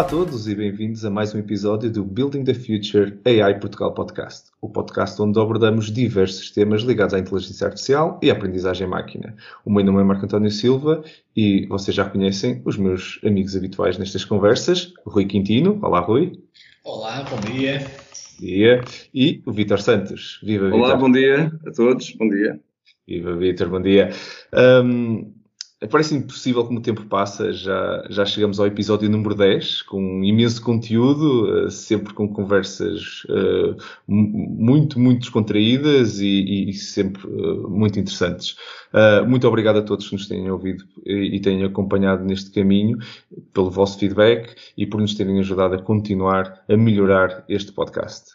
Olá a todos e bem-vindos a mais um episódio do Building the Future AI Portugal Podcast, o podcast onde abordamos diversos temas ligados à inteligência artificial e à aprendizagem máquina. O meu nome é Marco António Silva e vocês já conhecem os meus amigos habituais nestas conversas, Rui Quintino. Olá, Rui. Olá, bom dia. Bom dia. E o Vitor Santos. Viva, Vitor. Olá, bom dia a todos. Bom dia. Viva, Vitor. Bom dia. Um, Parece impossível como o tempo passa, já, já chegamos ao episódio número 10, com imenso conteúdo, uh, sempre com conversas uh, muito, muito descontraídas e, e sempre uh, muito interessantes. muito obrigado a todos que nos têm ouvido e, e têm acompanhado neste caminho, pelo vosso feedback e por nos terem ajudado a continuar a melhorar este podcast.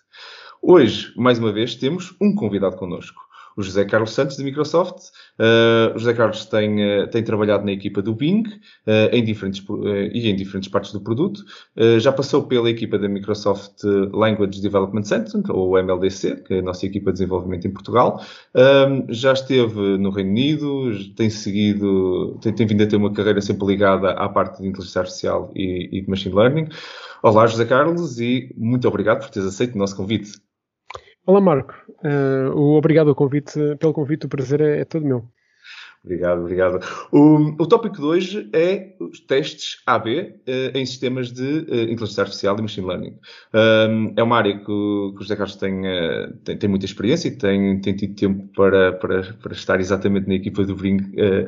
Hoje, mais uma vez, temos um convidado connosco o José Carlos Santos, da Microsoft. Uh, José Carlos tem, uh, tem trabalhado na equipa do Bing uh, em diferentes, e em diferentes partes do produto. já passou pela equipa da Microsoft Language Development Center, ou MLDC, que é a nossa equipa de desenvolvimento em Portugal. já esteve no Reino Unido, tem seguido, tem, tem, vindo a ter uma carreira sempre ligada à parte de inteligência artificial e, e de machine learning. Olá, José Carlos, e muito obrigado por teres aceito o nosso convite. Olá, Marco. Uh, obrigado convite, pelo convite, o prazer é, é todo meu. Obrigado, obrigado. O, o tópico de hoje é os testes AB uh, em sistemas de uh, inteligência artificial e machine learning. Um, é uma área que, que o José Carlos tem, uh, tem, tem, muita experiência e tem, tem tido tempo para, para, para estar exatamente na equipa do Bring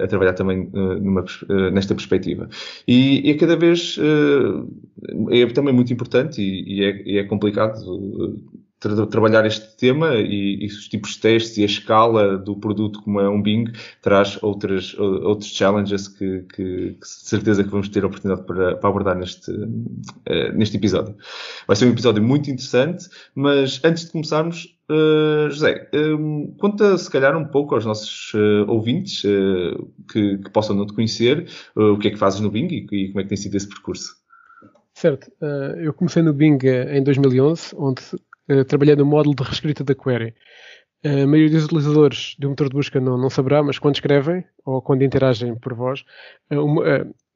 a trabalhar também numa, nesta perspectiva. E, e é cada vez é também muito importante e, e, é, e é complicado tra trabalhar este tema e, e, os tipos de testes e a escala do produto como é um Bing traz outras, outros challenges que, que, que certeza que vamos ter a oportunidade para, para abordar neste, uh, neste episódio. Vai ser um episódio muito interessante, mas antes de começarmos, Uh, José, um, conta se calhar um pouco aos nossos uh, ouvintes uh, que, que, possam não te conhecer o que é que fazes no Bing e, e, como é que tem sido esse percurso. Certo, eu comecei no Bing em 2011, onde uh, trabalhei no módulo de reescrita da query. A maioria dos utilizadores de um motor de busca não, não saberá, mas quando escrevem ou quando interagem por voz, uh, uma,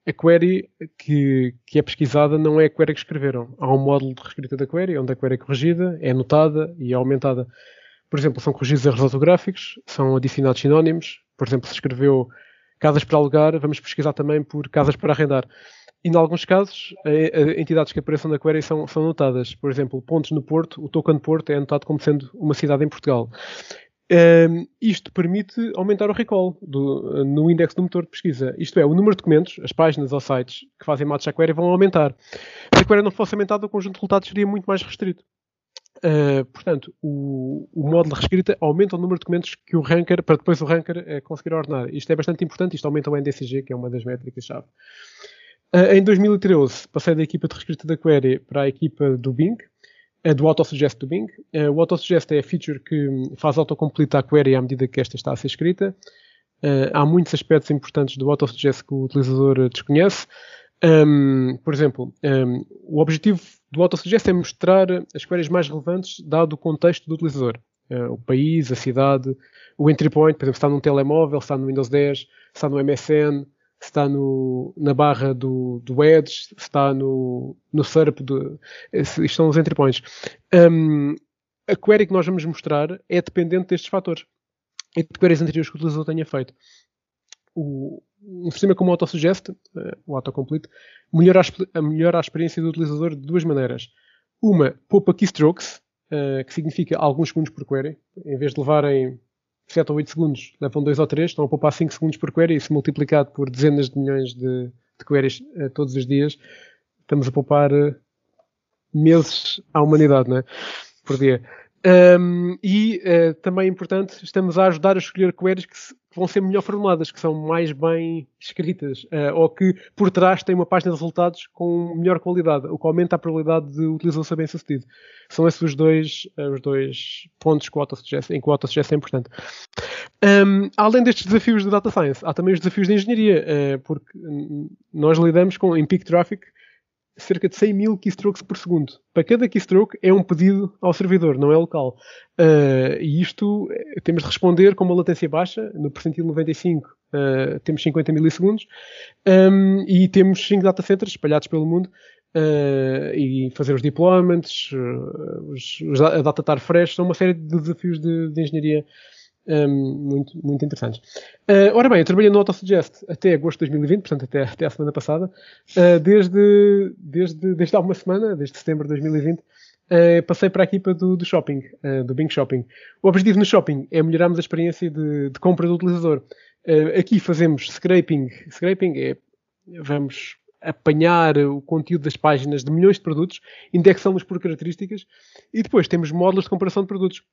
a query que, que, é pesquisada não é a query que escreveram. Há um módulo de reescrita da query, onde a query é corrigida, é anotada e é aumentada. Por exemplo, são corrigidos erros ortográficos, são adicionados sinónimos. Por exemplo, se escreveu casas para alugar, vamos pesquisar também por casas para arrendar. E, em alguns casos, entidades que apareçam na query são, são notadas. Por exemplo, pontos no Porto, o token Porto é anotado como sendo uma cidade em Portugal. Um, isto permite aumentar o recall do, no index do motor de pesquisa. Isto é, o número de documentos, as páginas ou sites que fazem match à query vão aumentar. Se a query não fosse aumentada, o conjunto de resultados seria muito mais restrito. Uh, portanto, o, o módulo de reescrita aumenta o número de documentos que o ranker, para depois o ranker uh, conseguir ordenar. Isto é bastante importante, isto aumenta o NDCG, que é uma das métricas-chave. Uh, em 2013, passei da equipa de reescrita da query para a equipa do Bing, do autosuggest do Bing. Uh, o autosuggest é a feature que faz autocomplete a query à medida que esta está a ser escrita. há muitos aspectos importantes do autosuggest que o utilizador desconhece. Um, por exemplo, um, o objetivo do autosuggest é mostrar as queries mais relevantes dado o contexto do utilizador. o país, a cidade, o entry point, por exemplo, está num telemóvel, está no Windows 10, está no MSN, está no, na barra do, do Edge, está no, no SERP, do, isto são os entry points. Um, a query que nós vamos mostrar é dependente destes fatores e de queries anteriores que o utilizador tenha feito. O, um sistema como o AutoSuggest, uh, o Autocomplete, melhora a, melhora a experiência do utilizador de duas maneiras. Uma, poupa keystrokes, uh, que significa alguns segundos por query. Em vez de levarem 7 ou 8 segundos levam 2 ou 3, estão a poupar 5 segundos por query, isso multiplicado por dezenas de milhões de, de queries uh, todos os dias, estamos a poupar uh, meses à humanidade, não é? Por dia. Um, e uh, também é importante, estamos a ajudar a escolher queries que, se, que, vão ser melhor formuladas, que são mais bem escritas, uh, ou que por trás têm uma página de resultados com melhor qualidade, o que aumenta a probabilidade de utilização ser bem sucedido. São esses os dois, uh, os dois pontos que o em que o autosuggest é importante. Um, além destes desafios de data science, há também os desafios de engenharia, porque nós lidamos com, em peak traffic, cerca de 100 mil keystrokes por segundo. Para cada keystroke é um pedido ao servidor, não é local. Uh, e isto eh, temos de responder com uma latência baixa, no percentil 95 uh, temos 50 milissegundos, um, e temos 5 data centers espalhados pelo mundo, uh, e fazer os deployments, os, os, a data estar fresh, são uma série de desafios de, de engenharia um, muito, muito interessantes. Uh, ora bem, eu trabalhei no AutoSuggest até agosto de 2020, portanto até, até a semana passada, uh, desde, desde, desde há uma semana, desde setembro de 2020, uh, passei para a equipa do, do shopping, do Bing Shopping. O objetivo no shopping é melhorarmos a experiência de, de compra do utilizador. aqui fazemos scraping. Scraping é, vamos apanhar o conteúdo das páginas de milhões de produtos, indexamos por características e depois temos módulos de comparação de produtos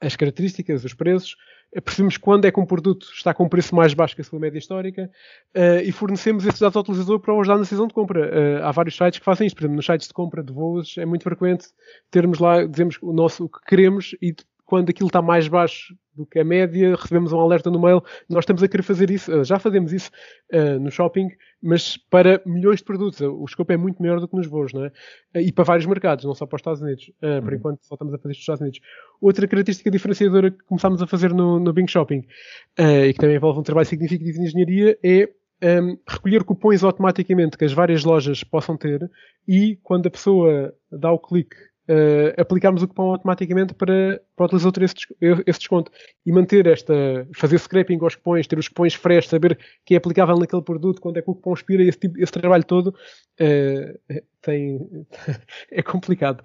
as características, os preços, eh, percebemos quando é que um produto está com um preço mais baixo que a sua média histórica uh, e fornecemos esses dados ao utilizador para o ajudar na decisão de compra. Uh, há vários sites que fazem isto. Por exemplo, nos sites de compra de voos é muito frequente termos lá, dizemos o nosso o que queremos e quando aquilo está mais baixo do que a média, recebemos um alerta no mail. Nós estamos a querer fazer isso, eh, já fazemos isso uh, no shopping, mas para milhões de produtos. O escopo é muito maior do que nos voos, não é? Uh, e para vários mercados, não só para os Estados Unidos. Uh, por uhum. enquanto, só estamos a fazer isto nos Estados Unidos. Outra característica diferenciadora que começámos a fazer no, no Bing Shopping e que também envolve um trabalho significativo de engenharia é um, ehm, recolher cupons automaticamente que as várias lojas possam ter e quando a pessoa dá o clique uh, aplicarmos o cupom automaticamente para, para o utilizador ter esse, esse, desconto e manter esta, fazer scraping aos cupons, ter os cupons fresh, saber que é aplicável naquele produto, quando é que o cupom expira, esse, tipo, esse trabalho todo uh, tem, é complicado.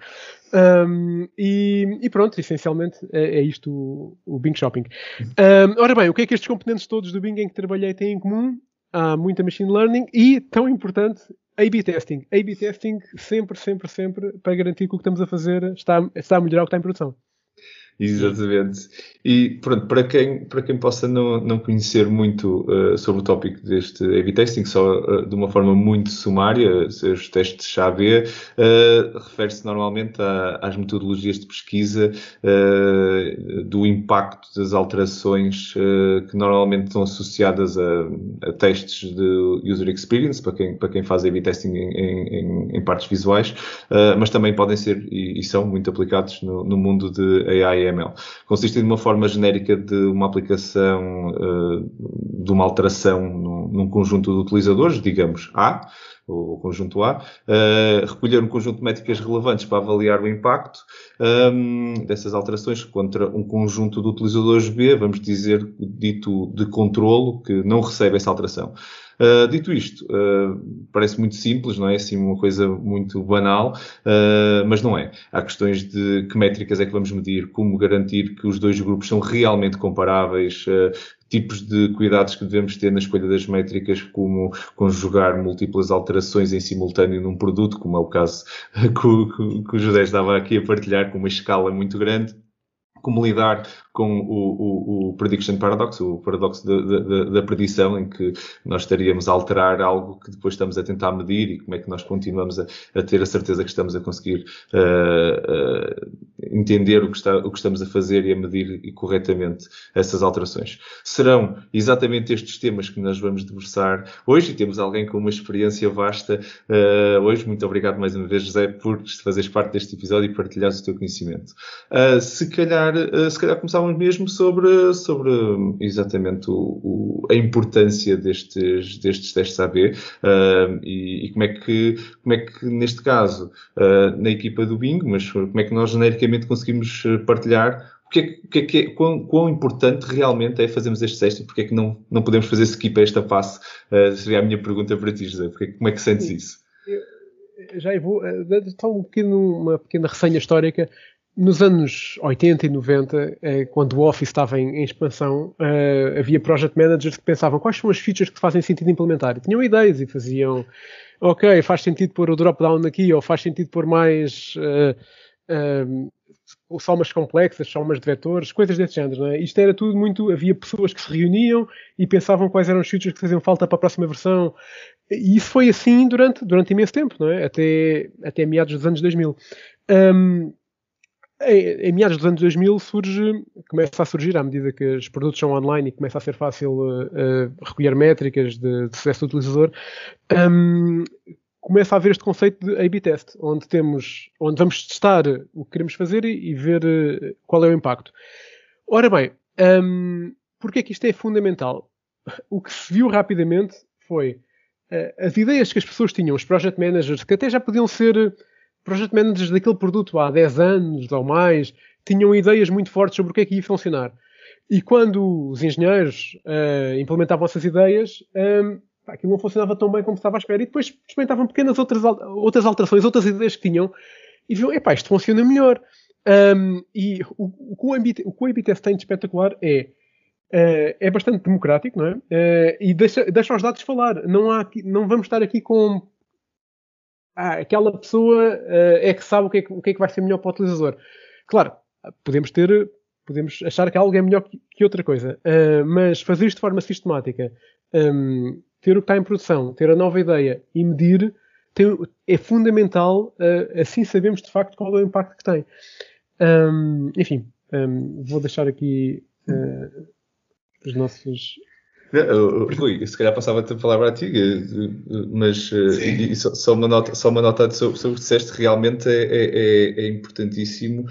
Um, e, e, pronto, essencialmente é, é isto o, o, Bing Shopping. Um, ora bem, o que é que estes componentes todos do Bing em que trabalhei têm em comum? Há muita machine learning e, tão importante, a-B testing. A-B testing sempre, sempre, sempre para garantir que o que estamos a fazer está, está a melhorar o que está em produção. Exatamente. E pronto, para quem, para quem possa não, não conhecer muito uh, sobre o tópico deste A-B testing, só uh, de uma forma muito sumária, os testes AB, uh, refere-se normalmente a, às metodologias de pesquisa do impacto das alterações que normalmente estão associadas a, a, testes de user experience, para quem, para quem faz A-B testing em, em, em partes visuais, mas também podem ser e, e são muito aplicados no, no mundo de AI HTML. Consistem de uma forma genérica de uma aplicação uh, de uma alteração num, num, conjunto de utilizadores, digamos A, o conjunto A, uh, recolher um conjunto de métricas relevantes para avaliar o impacto um, ehm, dessas alterações contra um conjunto de utilizadores B, vamos dizer, dito de controlo, que não recebe essa alteração. Uh, dito isto, uh, parece muito simples, não é assim uma coisa muito banal, uh, mas não é. Há questões de que métricas é que vamos medir, como garantir que os dois grupos são realmente comparáveis, tipos de cuidados que devemos ter na escolha das métricas, como conjugar múltiplas alterações em simultâneo num produto, como é o caso que o, que o José estava aqui a partilhar, com uma escala muito grande como lidar com o, o, o prediction paradox, o paradoxo da, predição, em que nós estaríamos a alterar algo que depois estamos a tentar medir e como é que nós continuamos a, a ter a certeza que estamos a conseguir uh, uh, entender o que, está, o que estamos a fazer e a medir e corretamente essas alterações. Serão exatamente estes temas que nós vamos debruçar hoje e temos alguém com uma experiência vasta uh, hoje. Muito obrigado mais uma vez, José, por fazeres parte deste episódio e partilhares o teu conhecimento. se calhar, se calhar começávamos mesmo sobre, sobre exatamente o, o, a importância destes, destes testes AB uh, e, e, como, é que, como é que, neste caso, uh, na equipa do Bing, mas como é que nós genericamente conseguimos partilhar o que é, que, é, que é, quão, quão, importante realmente é fazermos este teste e porque é que não, não podemos fazer skip a esta passe? Uh, seria a minha pergunta para ti, José. Porque, como é que sentes Sim. isso? Eu, já vou. Só um pequeno, uma pequena resenha histórica nos anos 80 e 90, eh, quando o Office estava em, expansão, eh, havia project managers que pensavam quais são as features que fazem sentido implementar. E tinham ideias e faziam, ok, faz sentido pôr o drop-down aqui, ou faz sentido pôr mais uh, uh, somas complexas, somas de vetores, coisas desse género. É? Isto era tudo muito. Havia pessoas que se reuniam e pensavam quais eram os features que faziam falta para a próxima versão. E isso foi assim durante, durante imenso tempo, é? até, até meados dos anos 2000. Um, em, em, meados dos anos 2000 surge, começa a surgir, à medida que os produtos são online e começa a ser fácil uh, recolher métricas de, de, sucesso do utilizador, um, começa a haver este conceito de A-B test, onde temos, onde vamos testar o que queremos fazer e, e ver uh, qual é o impacto. Ora bem, um, porque é que isto é fundamental? O que se viu rapidamente foi as ideias que as pessoas tinham, os project managers, que até já podiam ser project managers daquele produto há 10 anos ou mais, tinham ideias muito fortes sobre o que é que ia funcionar. E quando os engenheiros uh, implementavam essas ideias, um, aquilo não funcionava tão bem como estava à espera. E depois experimentavam pequenas outras, outras alterações, outras ideias que tinham, e viam, epá, isto funciona melhor. Um, e o, que o, o que o MBTS tem de espetacular é Uh, é bastante democrático, não é? Uh, e deixa, deixa os dados falar. Não, há aqui, não vamos estar aqui com ah, aquela pessoa uh, é que sabe o que é que, o que é que vai ser melhor para o utilizador. Claro, podemos ter, podemos achar que algo é melhor que, que outra coisa, mas fazer isto de forma sistemática, um, ter o que está em produção, ter a nova ideia e medir tem, é fundamental. assim sabemos de facto qual é o impacto que tem. Um, enfim, um, vou deixar aqui os nossos. Rui, se calhar passava-te a palavra a ti, mas e, e só, uma nota, só uma nota sobre, sobre o que disseste, realmente é, é, é, é importantíssimo.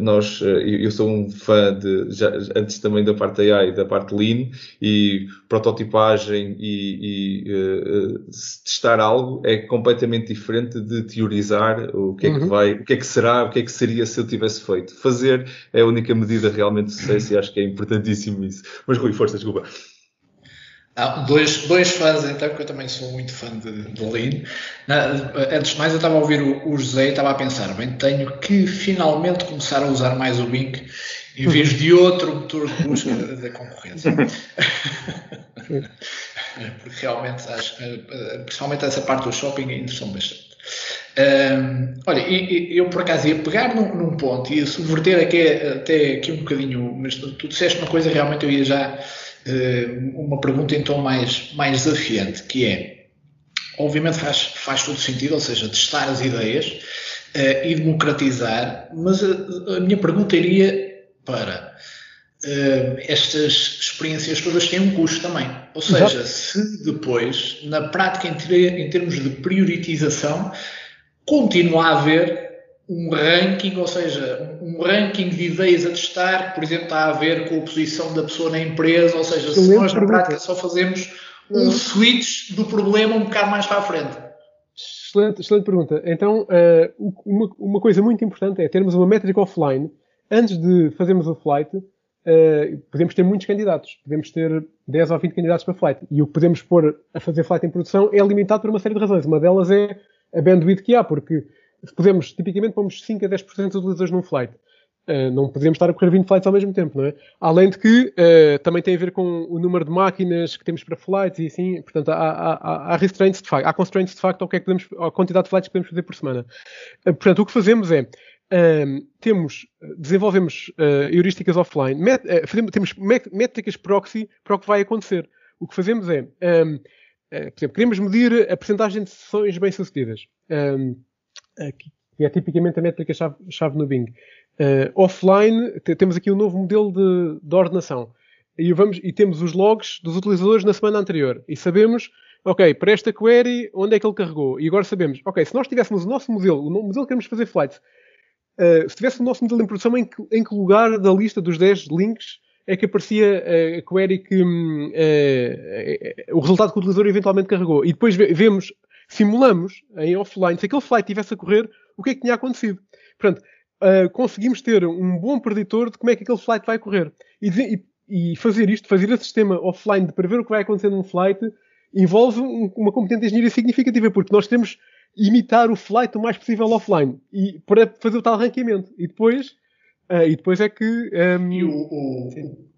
Nós, eu sou um fã de, já, antes também da parte AI e da parte Lean, e prototipagem e, e uh, testar algo é completamente diferente de teorizar o que é que uhum. vai, o que é que será, o que é que seria se eu tivesse feito. Fazer é a única medida realmente de sucesso e acho que é importantíssimo isso. Mas Rui, força, desculpa. Ah, dois, dois fãs então, porque eu também sou muito fã de, de Lean. antes de mais, eu estava a ouvir o, o José e estava a pensar, bem, tenho que finalmente começar a usar mais o Bing em vez de outro motor de busca da concorrência. porque realmente acho, principalmente essa parte do shopping interessou-me bastante. Um, olha, eu por acaso ia pegar num, num ponto e subverter até, até aqui um bocadinho, mas tu, tu disseste uma coisa realmente eu ia já uma pergunta então mais, mais desafiante, que é, obviamente faz, faz todo sentido, ou seja, testar as ideias uh, e democratizar, mas a, a, minha pergunta iria para uh, estas experiências todas têm um custo também. Ou seja, Exato. se depois, na prática, em, em termos de priorização, continua a haver um ranking, ou seja, um ranking de ideias a testar, por exemplo, está a ver com a posição da pessoa na empresa, ou seja, se nós na prática só fazemos um switch do problema um bocado mais para a frente. Excelente, excelente pergunta. Então, uh, uma, uma, coisa muito importante é termos uma métrica offline. Antes de fazermos o flight, uh, podemos ter muitos candidatos. Podemos ter 10 ou 20 candidatos para flight. E o que podemos pôr a fazer flight em produção é limitado por uma série de razões. Uma delas é a bandwidth que há, porque podemos, tipicamente, pomos 5 a 10% dos utilizadores num flight. Uh, não podemos estar a correr 20 flights ao mesmo tempo, não é? Além de que uh, também tem a ver com o número de máquinas que temos para flights e assim, portanto, há, há, há restraints de facto, há constraints de facto ao que é que podemos, à quantidade de flights que podemos fazer por semana. Uh, portanto, o que fazemos é, temos, desenvolvemos heurísticas offline, met, fazemos, temos métricas proxy para o que vai acontecer. O que fazemos é, um, por exemplo, queremos medir a percentagem de sessões bem-sucedidas. Um, que é tipicamente a métrica-chave chave no Bing. Uh, offline, temos aqui um novo modelo de, de ordenação. E, vamos, e temos os logs dos utilizadores na semana anterior. E sabemos, ok, para esta query, onde é que ele carregou? E agora sabemos, ok, se nós tivéssemos o nosso modelo, o modelo que queremos fazer flights, uh, se tivéssemos o nosso modelo em produção, em que, em que lugar da lista dos 10 links é que aparecia a query que uh, o resultado que o utilizador eventualmente carregou. E depois vemos simulamos em offline, se aquele flight tivesse a correr, o que é que tinha acontecido. Portanto, uh, conseguimos ter um bom preditor de como é que aquele flight vai correr. E, e, e fazer isto, fazer esse sistema offline de prever o que vai acontecer num flight, envolve um, uma competente de engenharia significativa, porque nós temos imitar o flight o mais possível offline e para fazer o tal ranqueamento. E depois, uh, e depois é que. Um, e o, o,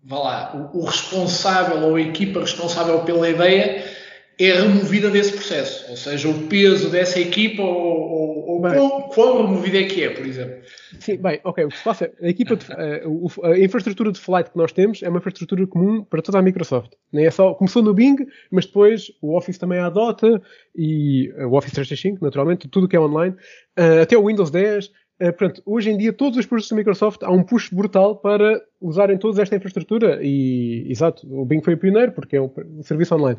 vá lá, o, o responsável ou a equipa responsável pela ideia é removida desse processo. Ou seja, o peso dessa equipa ou, ou, quão removida é que é, por exemplo. Sim, bem, ok. O que se passa, a, equipa de, a, a, infraestrutura de flight que nós temos é uma infraestrutura comum para toda a Microsoft. Nem é só, começou no Bing, mas depois o Office também a adota e o Office 365, naturalmente, tudo que é online, uh, até o Windows 10 Portanto, hoje em dia, todos os produtos da Microsoft há um push brutal para usarem toda esta infraestrutura. E, exato, o Bing foi o pioneiro, porque é um, serviço online.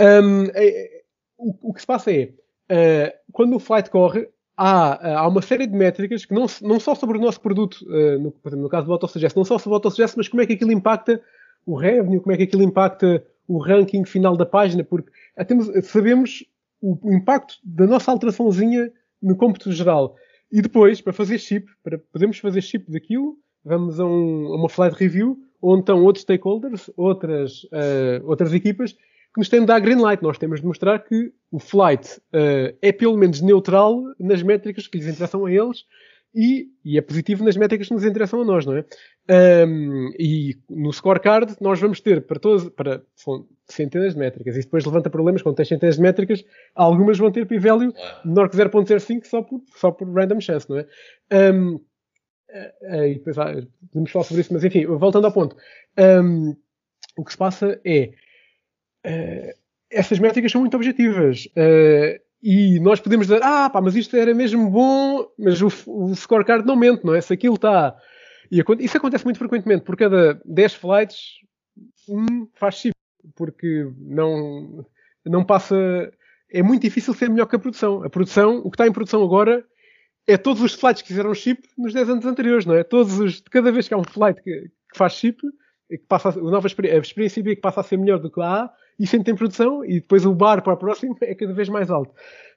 Um, é, o, o, que se passa é, uh, quando o flight corre, há, há uma série de métricas que não, não só sobre o nosso produto, uh, no, no caso do AutoSuggest, não só sobre o AutoSuggest, mas como é que aquilo impacta o revenue, como é que aquilo impacta o ranking final da página, porque temos, sabemos o, o impacto da nossa alteraçãozinha no cômputo geral. E depois, para fazer chip, para podermos fazer chip daquilo, vamos a, um, a uma flight review, onde estão outros stakeholders, outras, uh, outras equipas, que nos têm de dar green light. Nós temos de mostrar que o flight uh, é pelo menos neutral nas métricas que lhes interessam a eles e, e, é positivo nas métricas que nos interessam a nós, não é? Um, e no scorecard nós vamos ter para todas, para são centenas de métricas, e depois levanta problemas quando tens centenas de métricas, algumas vão ter p-value menor que 0.05 só por, só por random chance, não é? Um, e depois ah, podemos falar sobre isso, mas enfim, voltando ao ponto, um, o que se passa é uh, essas métricas são muito objetivas. Uh, e nós podemos dizer, ah, pá, mas isto era mesmo bom, mas o, o scorecard não mente, não é? Se aquilo está. E isso acontece muito frequentemente, por cada 10 flights, um faz chip, porque não, não passa. É muito difícil ser melhor que a produção. A produção, o que está em produção agora, é todos os flights que fizeram chip nos 10 anos anteriores, não é? Todos os, cada vez que há um flight que, que faz chip, que passa a, nova a experiência B que passa a ser melhor do que a A, e sempre tem produção, e depois o bar para o próximo é cada vez mais alto.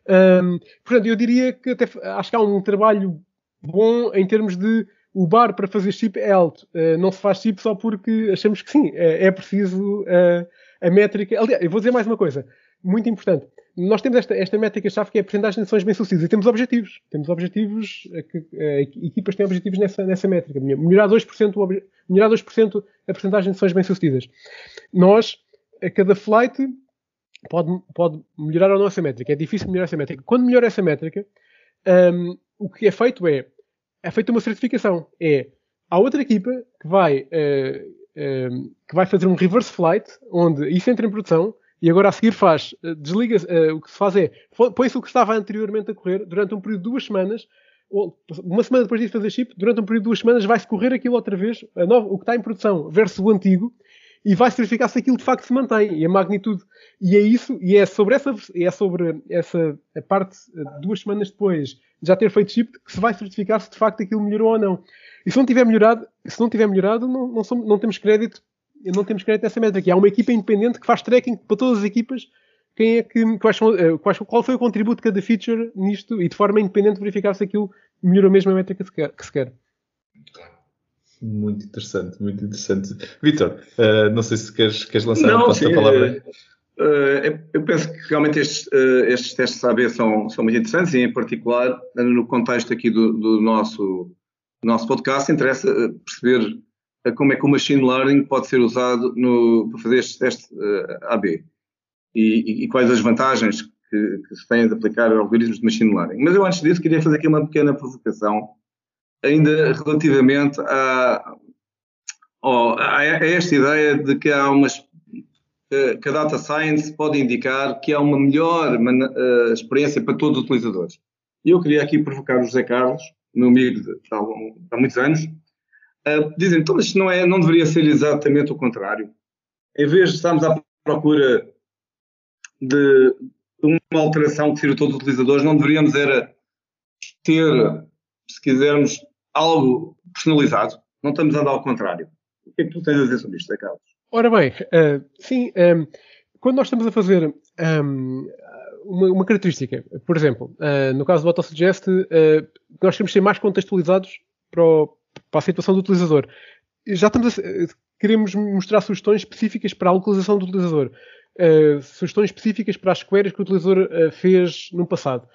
Um, portanto, eu diria que até acho que há um trabalho bom em termos de o bar para fazer chip é alto. Uh, não se faz chip só porque achamos que sim, é, é preciso uh, a métrica. Aliás, eu vou dizer mais uma coisa, muito importante. Nós temos esta, esta métrica-chave que é a porcentagem de ações bem-sucedidas e temos objetivos. Temos objetivos, equipas têm objetivos nessa, nessa métrica. Melhorar 2%, melhorar 2 a porcentagem de ações bem-sucedidas. Nós, a cada flight pode, pode melhorar ou não essa métrica. É difícil melhorar essa métrica. Quando melhora essa métrica, um, o que é feito é, é feita uma certificação. É, há outra equipa que vai, uh, que vai fazer um reverse flight, onde isso entra em produção, e agora a seguir faz, uh, desliga, uh, o que se faz é, põe-se o que estava anteriormente a correr, durante um período de duas semanas, uma semana depois disso fazer chip, durante um período de duas semanas vai-se correr aquilo outra vez, nova, o que está em produção versus o antigo, e vai verificar se aquilo de facto se mantém e a magnitude. E é isso, e é sobre essa, é sobre essa parte, duas semanas depois de já ter feito chip, que se vai certificar se de facto aquilo melhorou ou não. E se não tiver melhorado, se não tiver melhorado, não, não, somos, não temos crédito, não temos crédito nessa métrica. Há uma equipa independente que faz tracking para todas as equipas quem é que, quais eh, quais, qual foi o contributo de cada feature nisto e de forma independente verificar se aquilo melhorou mesmo a métrica que se quer. Que se quer. Muito interessante, muito interessante. Vitor, uh, não sei se queres, queres lançar não, sim, a palavra. Uh, eu penso que realmente estes, uh, estes testes AB são, são muito interessantes e, em particular, no contexto aqui do, do nosso, nosso podcast, interessa perceber como é que o machine learning pode ser usado no, para fazer estes testes AB e, e, e, quais as vantagens que, que se têm de aplicar algoritmos de machine learning. Mas eu, antes disso, queria fazer aqui uma pequena provocação ainda relativamente a, esta ideia de que há umas que a data science pode indicar que há uma melhor uh, experiência para todos os utilizadores. E eu queria aqui provocar o José Carlos, meu amigo de, de, há muitos anos, uh, dizendo, então, mas não, é, não deveria ser exatamente o contrário. Em vez de estarmos à procura de, uma alteração que sirva todos os utilizadores, não deveríamos era ter, se quisermos, algo personalizado, não estamos a andar ao contrário. O que é que tu tens a dizer sobre isto, Carlos? Ora bem, uh, sim, um, ehm, quando nós estamos a fazer um, ehm, uma, uma, característica, por exemplo, uh, no caso do AutoSuggest, uh, nós queremos ser mais contextualizados para, o, para, a situação do utilizador. Já estamos a, queremos mostrar sugestões específicas para a localização do utilizador uh, sugestões específicas para as queries que o utilizador uh, fez no passado.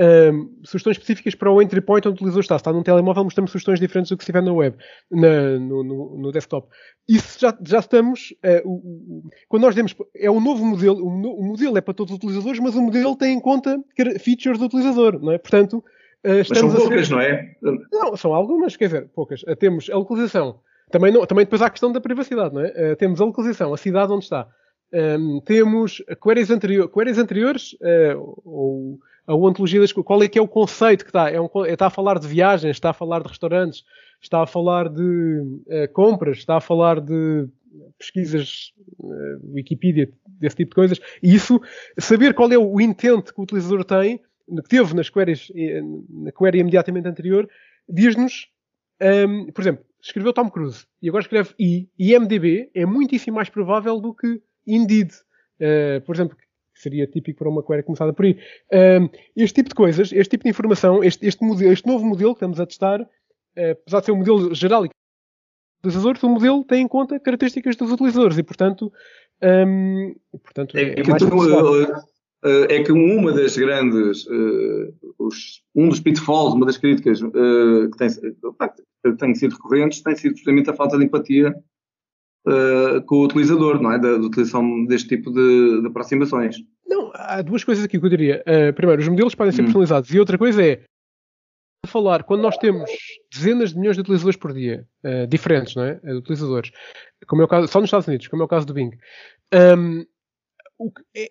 Uh, sugestões específicas para o entry point onde o utilizador está. Se está num telemóvel, mostramos sugestões diferentes do que se estiver na web, na, no, no, no, desktop. Isso já, já estamos. O, o, quando nós demos. É um novo modelo. O, o, modelo é para todos os utilizadores, mas o modelo tem em conta features do utilizador, não é? Portanto. mas são poucas, não é? Não, são algumas, quer dizer, poucas. temos a localização. Também, não, também depois há a questão da privacidade, não é? temos a localização, a cidade onde está. Um, temos queries, anterior, queries anteriores, uh, ou a ontologia das qual é que é o conceito que está? É um, está a falar de viagens, está a falar de restaurantes, está a falar de uh, compras, está a falar de pesquisas uh, Wikipedia, desse tipo de coisas. E isso, saber qual é o intento que o utilizador tem, que teve nas queries, na query imediatamente anterior, diz-nos, um, por exemplo, escreveu Tom Cruise e agora escreve I, IMDB, é muitíssimo mais provável do que Indeed, uh, por exemplo, seria típico para uma query começada por aí. Uh, este tipo de coisas, este tipo de informação, este, este, modelo, este novo modelo que estamos a testar, apesar de ser um modelo geral e utilizadores, o modelo tem em conta características dos utilizadores e, portanto, um, portanto é, é, que tu, uh, é que uma das grandes, uh, os, um dos pitfalls, uma das críticas uh, que, tem, que tem sido recorrentes tem sido justamente a falta de empatia com o utilizador, não é? Da, da utilização deste tipo de, de, aproximações. Não, há duas coisas aqui que eu diria. primeiro, os modelos podem ser hum. personalizados e outra coisa é falar, quando nós temos dezenas de milhões de utilizadores por dia, uh, diferentes, não é? De utilizadores, como é o caso, só nos Estados Unidos, como é o caso do Bing, um, é,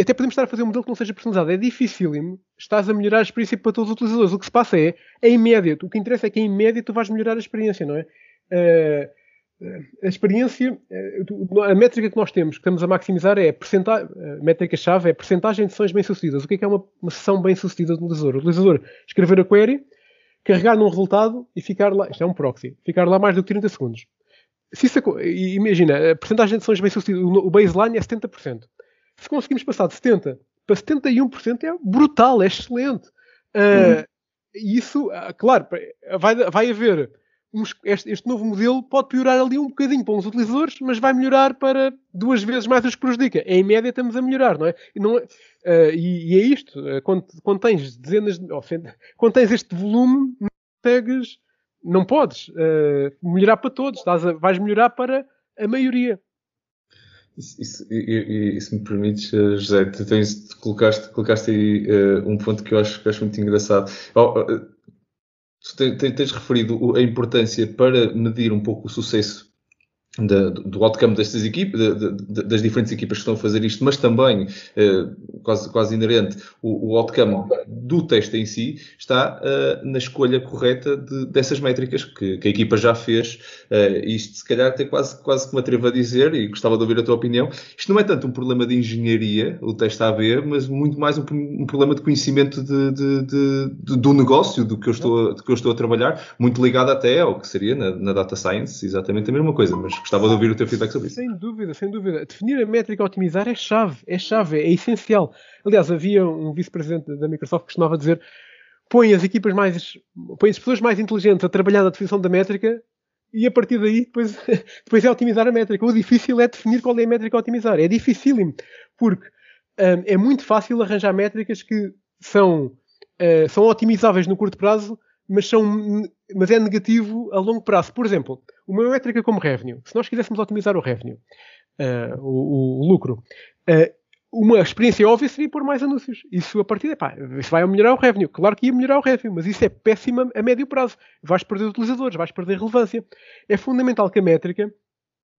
até podemos estar a fazer um modelo que não seja personalizado. É dificílimo. Estás a melhorar a experiência para todos os utilizadores. O que se passa é, é em média. O que interessa é que em média tu vais melhorar a experiência, não é? Uh, a experiência, eh, a métrica que nós temos, que estamos a maximizar é a, métrica-chave é a percentagem de sessões bem-sucedidas. O que é, que é uma, uma sessão bem-sucedida do utilizador? O utilizador escrever a query, carregar num resultado e ficar lá, isto é um proxy, ficar lá mais do que 30 segundos. Se isso, imagina, a percentagem de sessões bem-sucedidas, o baseline é 70%. Se conseguimos passar de 70% para 71% é brutal, é excelente. Uh, uhum. Isso, ah, claro, vai, vai haver este, este, novo modelo pode piorar ali um bocadinho para uns utilizadores, mas vai melhorar para duas vezes mais os que prejudica. Em média estamos a melhorar, não é? E, não uh, e, e é isto, uh, quando, quando, tens dezenas de, quando tens este volume, não consegues, não podes uh, melhorar para todos, estás a, vais melhorar para a maioria. Isso, isso, isso, me permites, José, tu tens, colocaste, colocaste aí um ponto que eu acho, que acho muito engraçado. Oh, tens referido a importância para medir um pouco o sucesso da, do outcome destas equipas, das diferentes equipas que estão a fazer isto, mas também, eh, quase, quase inerente, o, o outcome do teste em si está uh, na escolha correta de, dessas métricas que, que, a equipa já fez. Uh, isto, se calhar, até quase, quase que me atrevo a dizer, e gostava de ouvir a tua opinião, isto não é tanto um problema de engenharia, o teste AB, mas muito mais um, um problema de conhecimento de, do negócio do que, eu estou, do que eu estou a trabalhar, muito ligado até ao que seria na, na data science, exatamente a mesma coisa, mas Gostava de ouvir o teu feedback sobre isso. Sem dúvida, sem dúvida. Definir a métrica a otimizar é chave, é chave, é essencial. Aliás, havia um vice-presidente da Microsoft que costumava dizer põe as equipas mais, põe as pessoas mais inteligentes a trabalhar na definição da métrica e a partir daí depois, depois é otimizar a métrica. O difícil é definir qual é a métrica a otimizar. É dificílimo, porque um, é muito fácil arranjar métricas que são, uh, são otimizáveis no curto prazo, mas, são, mas é negativo a longo prazo. Por exemplo, uma métrica como revenue, se nós quiséssemos otimizar o revenue, uh, o, o, lucro, uh, uma experiência óbvia seria pôr mais anúncios. Isso a partir de, pá, isso vai melhorar o revenue. Claro que ia melhorar o revenue, mas isso é péssimo a médio prazo. Vais perder utilizadores, vais perder relevância. É fundamental que a métrica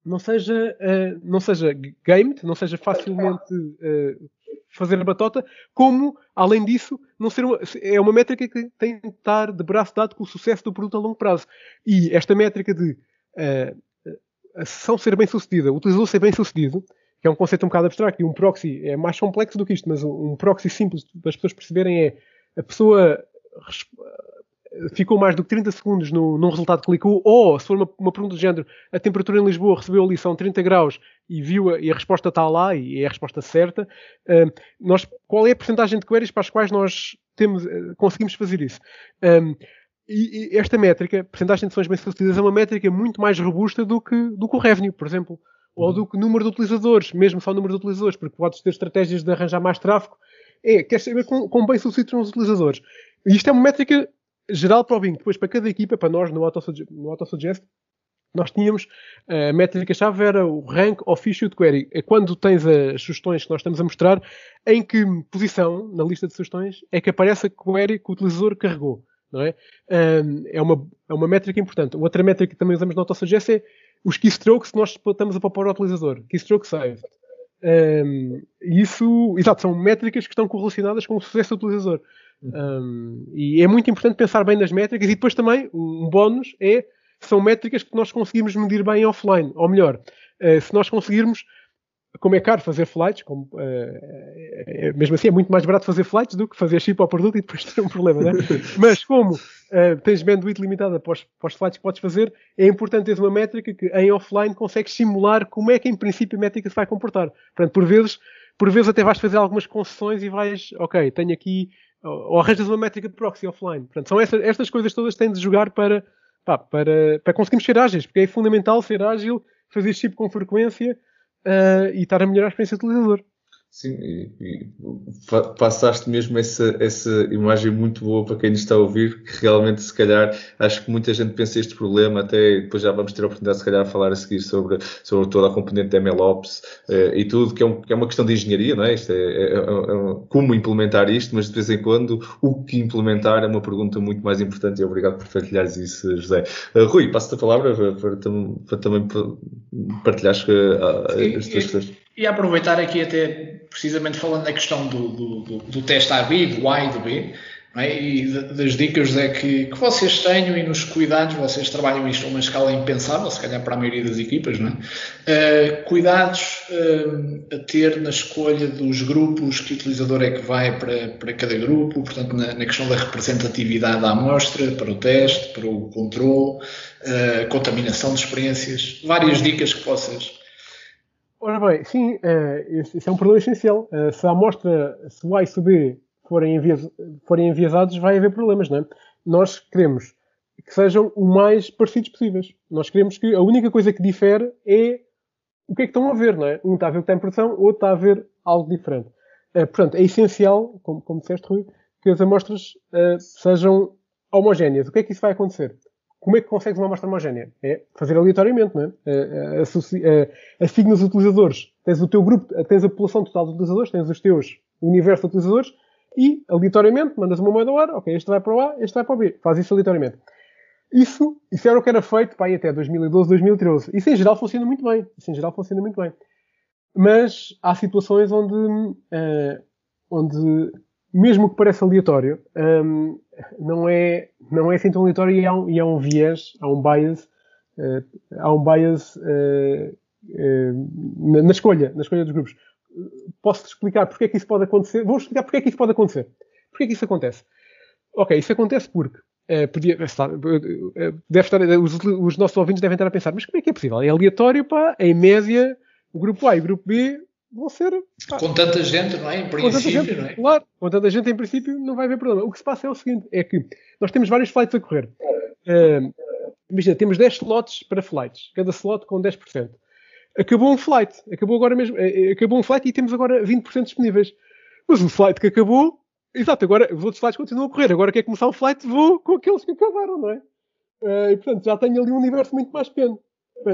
não seja, uh, não seja gamed, não seja facilmente uh, fazer a batota, como, além disso, não ser uma, é uma métrica que tem de estar de braço dado com o sucesso do produto a longo prazo. E esta métrica de uh, a sessão ser bem sucedida, o utilizador ser bem sucedido, que é um conceito um bocado abstrato, e um proxy é mais complexo do que isto, mas um proxy simples para as pessoas perceberem é a pessoa ficou mais do que 30 segundos no, num resultado que clicou, ou se for uma, uma pergunta do género, a temperatura em Lisboa recebeu ali são 30 graus e viu a, e a resposta está lá e é a resposta certa, uh, nós, qual é a porcentagem de queries para as quais nós temos, uh, conseguimos fazer isso? Um, e, e, esta métrica, porcentagem de sessões bem-sucedidas, é uma métrica muito mais robusta do que, do que o revenue, por exemplo, ou do que o número de utilizadores, mesmo só o número de utilizadores, porque podes ter estratégias de arranjar mais tráfego. É, queres saber com, com bem-sucedidos são os utilizadores. E isto é uma métrica geral para o Bing. Depois, para cada equipa, para nós no AutoSuggest, nós tínhamos a métrica-chave era o rank of issued query. É quando tens as sugestões que nós estamos a mostrar, em que posição na lista de sugestões é que aparece a query que o utilizador carregou. Não é? é, uma, é uma métrica importante. Outra métrica que também usamos no AutoSuggest é os keystrokes que nós estamos a propor ao utilizador. Keystroke saved. Um, isso, exato, são métricas que estão correlacionadas com o sucesso do utilizador. Um, e é muito importante pensar bem nas métricas e depois também, um bónus é são métricas que nós conseguimos medir bem offline, ou melhor, uh, se nós conseguirmos como é caro fazer flights, como, uh, é, mesmo assim é muito mais barato fazer flights do que fazer chip ao produto e depois ter um problema, né? Mas como uh, tens bandwidth limitada para os, para os flights que podes fazer, é importante teres uma métrica que em offline consegues simular como é que em princípio a métrica se vai comportar. Portanto, por vezes, por vezes até vais fazer algumas concessões e vais, ok, tenho aqui, ou arranjas uma métrica de proxy offline. Portanto, são estas, coisas todas que tens de jogar para, pá, para, para conseguirmos ser ágeis, porque é fundamental ser ágil, fazer chip com frequência uh, e estar a melhorar a experiência do utilizador. Sim, e, e passaste mesmo essa, essa imagem muito boa para quem nos está a ouvir, que realmente, se calhar, acho que muita gente pensa este problema, até depois já vamos ter a oportunidade, se calhar, de falar a seguir sobre, sobre toda a componente da MLOps eh, e tudo, que é, um, que é, uma questão de engenharia, não é? Isto é, é, é, é, como implementar isto, mas de vez em quando o que implementar é uma pergunta muito mais importante e obrigado por partilhares isso, José. Uh, Rui, passo-te a palavra para, para, para, também partilhares uh, as tuas questões. E aproveitar aqui até, precisamente falando da questão do, do, do, do teste AB, do A e do B, é? e das dicas é que, que vocês tenham e nos cuidados, vocês trabalham isto a uma escala impensável, se calhar para a maioria das equipas, não é? Uh, cuidados uh, a ter na escolha dos grupos, que utilizador é que vai para, para cada grupo, portanto, na, na questão da representatividade da amostra, para o teste, para o controle, uh, contaminação de experiências, várias dicas que vocês Ora bem, sim, isso é um problema essencial. Uh, se a amostra, se o A e se o B forem, envias, forem enviesados, vai haver problemas, não é? Nós queremos que sejam o mais parecidos possíveis. Nós queremos que a única coisa que difere é o que é que estão a ver, não é? Um está a ver o que está em produção, o outro está a ver algo diferente. Uh, portanto, é essencial, como, como disseste, Rui, que as amostras sejam homogéneas. O que é que isso vai acontecer? Como é que consegues uma amostra homogénea? É fazer aleatoriamente, não é? Assignas os utilizadores. Tens o teu grupo, tens a população total de utilizadores, tens os teus universo de utilizadores e, aleatoriamente, mandas uma moeda ao ar, ok, este vai para o A, este vai para o B. Faz isso aleatoriamente. Isso, isso era o que era feito aí até 2012, 2013. Isso em geral funciona muito bem. Isso em geral funciona muito bem. Mas há situações onde, uh, onde mesmo que pareça aleatório, um, não, é, não é assim tão aleatório e há um, e há um viés, há um bias, uh, há um bias uh, uh, na, na, escolha, na escolha dos grupos. Posso-te explicar porque é que isso pode acontecer? Vou explicar porque é que isso pode acontecer. Porque é que isso acontece? Ok, isso acontece porque podia, deve estar, os, os, nossos ouvintes devem estar a pensar, mas como é que é possível? É aleatório, pá, em média, o grupo A e o grupo B vão ser. Pá, com tanta gente, não é? Em princípio, gente, não é? Claro, com tanta gente, em princípio, não vai haver problema. O que se passa é o seguinte: é que nós temos vários flights a correr. Uh, imagina, temos 10 slots para flights, cada slot com 10%. Acabou um flight, acabou agora mesmo, eh, eh, acabou um flight e temos agora 20% disponíveis. Mas o flight que acabou, exato, agora os outros flights continuam a correr. Agora quer começar o flight, vou com aqueles que acabaram, não é? Uh, e portanto já tenho ali um universo muito mais pequeno.